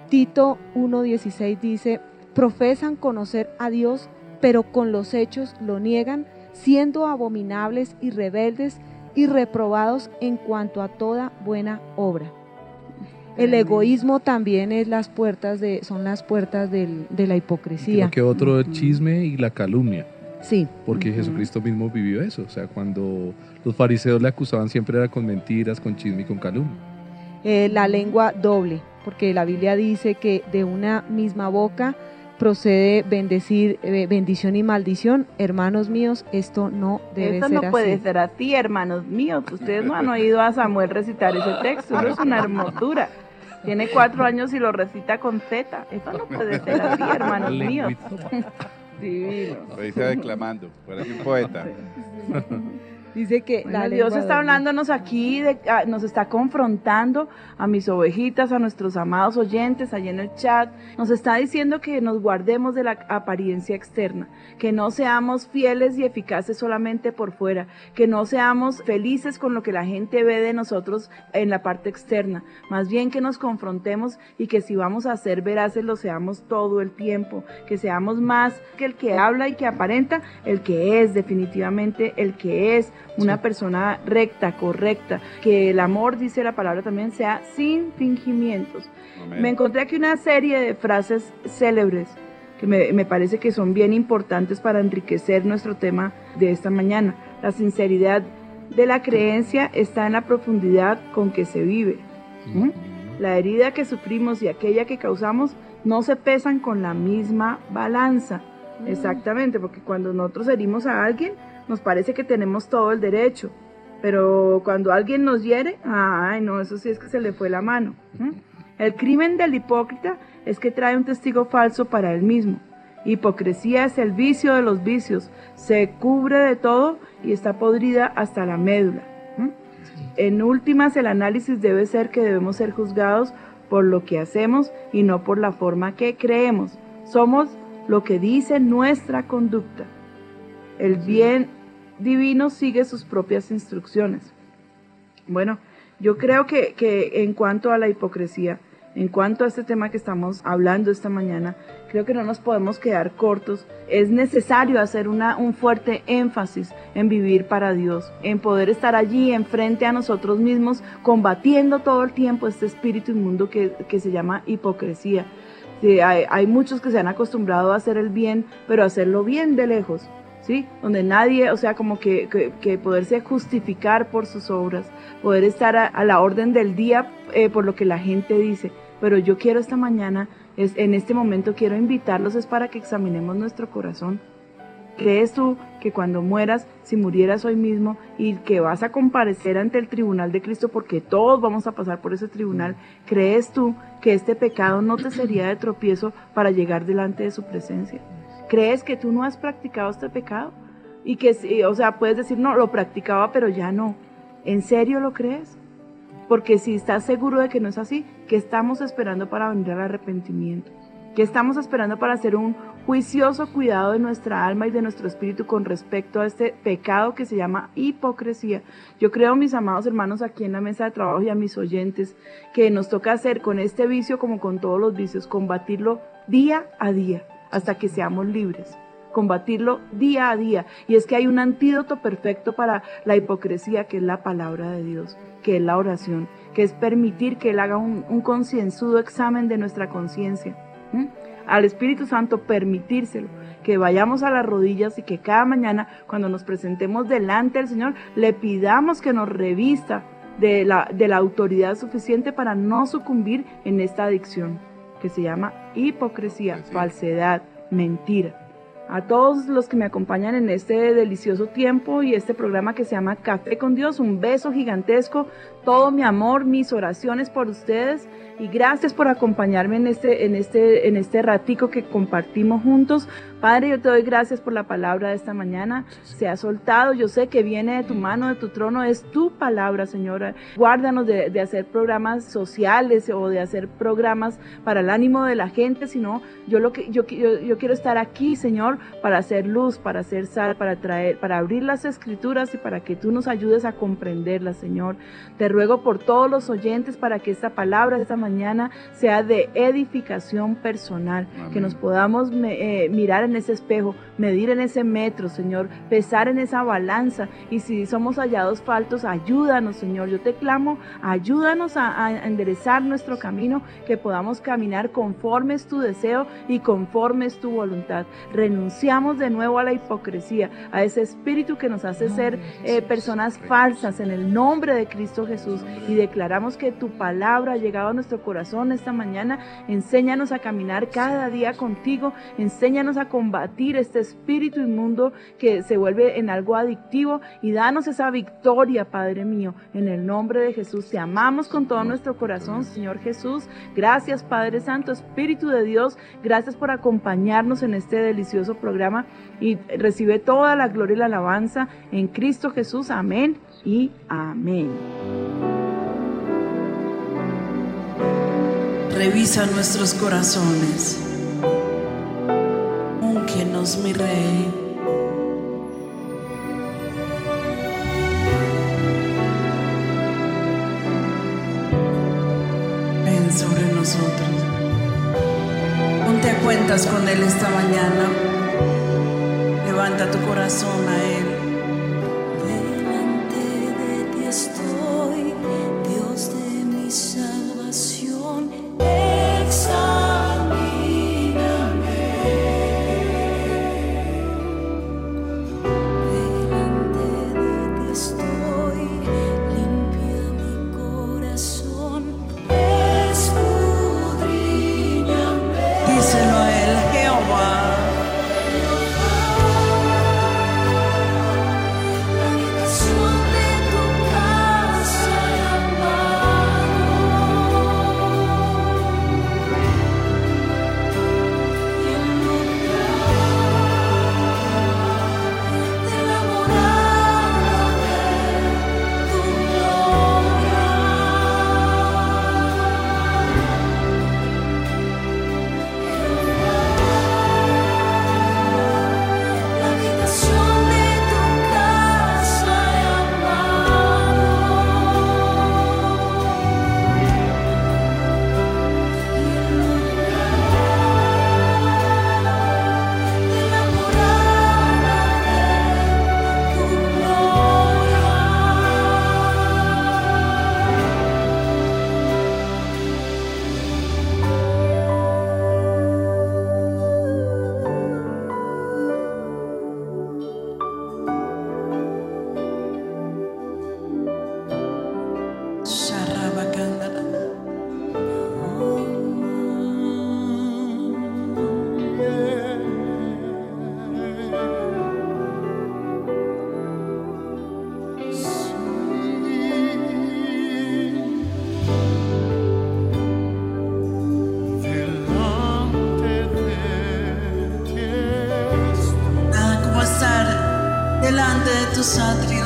Tito 1.16 dice, profesan conocer a Dios, pero con los hechos lo niegan, siendo abominables y rebeldes y reprobados en cuanto a toda buena obra. El egoísmo también es las puertas de, son las puertas del- de la hipocresía. Creo que otro chisme y la calumnia, Sí, porque Ujú. Jesucristo mismo vivió eso. O sea, cuando los fariseos le acusaban siempre era con mentiras, con chisme y con calumnia. eh, la lengua doble, porque la Biblia dice que de una misma boca procede bendecir, eh, bendición y maldición. Hermanos míos, esto no debe Esto ser no puede así. ser así, hermanos míos. Ustedes no han oído a Samuel recitar ese texto. Eso es una hermosura. Tiene cuatro años y lo recita con Z. Eso no puede ser así, hermanos míos. Divino. Lo dice declamando, parece un poeta. Dice que Bueno, la Dios está hablándonos aquí, de- ah, nos está confrontando a mis ovejitas, a nuestros amados oyentes allí en el chat. Nos está diciendo que nos guardemos de la apariencia externa, que no seamos fieles y eficaces solamente por fuera, que no seamos felices con lo que la gente ve de nosotros en la parte externa. Más bien que nos confrontemos y que si vamos a ser veraces lo seamos todo el tiempo, que seamos más que el que habla y que aparenta, el que es definitivamente el que es una persona recta, correcta, que el amor, dice la palabra también, sea sin fingimientos. Amén. Me encontré aquí una serie de frases célebres que me, me parece que son bien importantes para enriquecer nuestro tema de esta mañana. La sinceridad de la creencia está en la profundidad con que se vive. ¿Mm? La herida que sufrimos y aquella que causamos no se pesan con la misma balanza. Exactamente, porque cuando nosotros herimos a alguien, nos parece que tenemos todo el derecho. Pero cuando alguien nos hiere, ay, no, eso sí es que se le fue la mano. ¿m? El crimen del hipócrita es que trae un testigo falso para él mismo Hipocresía es el vicio de los vicios, se cubre de todo y está podrida hasta la médula. ¿m? En últimas, el análisis debe ser que debemos ser juzgados por lo que hacemos y no por la forma que creemos. Somos lo que dice nuestra conducta. El bien divino sigue sus propias instrucciones. Bueno, yo creo que, que en cuanto a la hipocresía, en cuanto a este tema que estamos hablando esta mañana, creo que no nos podemos quedar cortos. Es necesario hacer una, un fuerte énfasis en vivir para Dios, en poder estar allí enfrente a nosotros mismos, combatiendo todo el tiempo este espíritu inmundo que, que se llama hipocresía. Sí, hay, hay muchos que se han acostumbrado a hacer el bien, pero a hacerlo bien de lejos. Donde nadie, o sea, como que, que, poderse justificar por sus obras, poder estar a, a la orden del día eh, por lo que la gente dice. Pero yo quiero esta mañana, es, en este momento quiero invitarlos, es para que examinemos nuestro corazón. ¿Crees tú que cuando mueras, si murieras hoy mismo y que vas a comparecer ante el tribunal de Cristo, porque todos vamos a pasar por ese tribunal, ¿crees tú que este pecado no te sería de tropiezo para llegar delante de su presencia? ¿Crees que tú no has practicado este pecado? Y que, o sea, puedes decir, no, lo practicaba, pero ya no. ¿En serio lo crees? Porque si estás seguro de que no es así, ¿qué estamos esperando para venir al arrepentimiento? ¿Qué estamos esperando para hacer un juicioso cuidado de nuestra alma y de nuestro espíritu con respecto a este pecado que se llama hipocresía? Yo creo, mis amados hermanos, aquí en la mesa de trabajo y a mis oyentes, que nos toca hacer con este vicio como con todos los vicios, combatirlo día a día hasta que seamos libres combatirlo día a día. Y es que hay un antídoto perfecto para la hipocresía, que es la palabra de Dios, que es la oración, que es permitir que Él haga un, concienzudo examen de nuestra conciencia. Al Espíritu Santo permitírselo, que vayamos a las rodillas y que cada mañana cuando nos presentemos delante del Señor le pidamos que nos revista de la, de la autoridad suficiente para no sucumbir en esta adicción que se llama hipocresía, falsedad, mentira. A todos los que me acompañan en este delicioso tiempo y este programa que se llama Café con Dios, un beso gigantesco, todo mi amor, mis oraciones por ustedes y gracias por acompañarme en este, en este, en este ratico que compartimos juntos. Padre, yo te doy gracias por la palabra de esta mañana. Se ha soltado, yo sé que viene de tu mano, de tu trono, es tu palabra, Señora. Guárdanos de, hacer programas sociales o de hacer programas para el ánimo de la gente, sino yo lo que yo, yo, yo quiero estar aquí, Señor, para hacer luz, para hacer sal, para traer, para abrir las escrituras y para que tú nos ayudes a comprenderlas, Señor. Te ruego por todos los oyentes para que esta palabra de esta mañana sea de edificación personal, Amén. que nos podamos me- eh, mirar en ese espejo, medir en ese metro, Señor, pesar en esa balanza y si somos hallados faltos, ayúdanos, Señor. Yo te clamo, ayúdanos a, a enderezar nuestro camino, que podamos caminar conforme es tu deseo y conforme es tu voluntad. Renunciamos de nuevo a la hipocresía, a ese espíritu que nos hace ser eh, personas falsas en el nombre de Cristo Jesús y declaramos que tu palabra ha llegado a nuestro corazón esta mañana. Enséñanos a caminar cada día contigo, enséñanos a combatir este espíritu inmundo que se vuelve en algo adictivo y danos esa victoria, Padre mío, en el nombre de Jesús. Te amamos con todo nuestro corazón, Señor Jesús. Gracias, Padre Santo, Espíritu de Dios. Gracias por acompañarnos en este delicioso programa y recibe toda la gloria y la alabanza en Cristo Jesús. Amén y amén. Revisa nuestros corazones. Úngenos, mi rey. Ven sobre nosotros. Ponte a cuentas con Él esta mañana. Levanta tu corazón a Él. Tus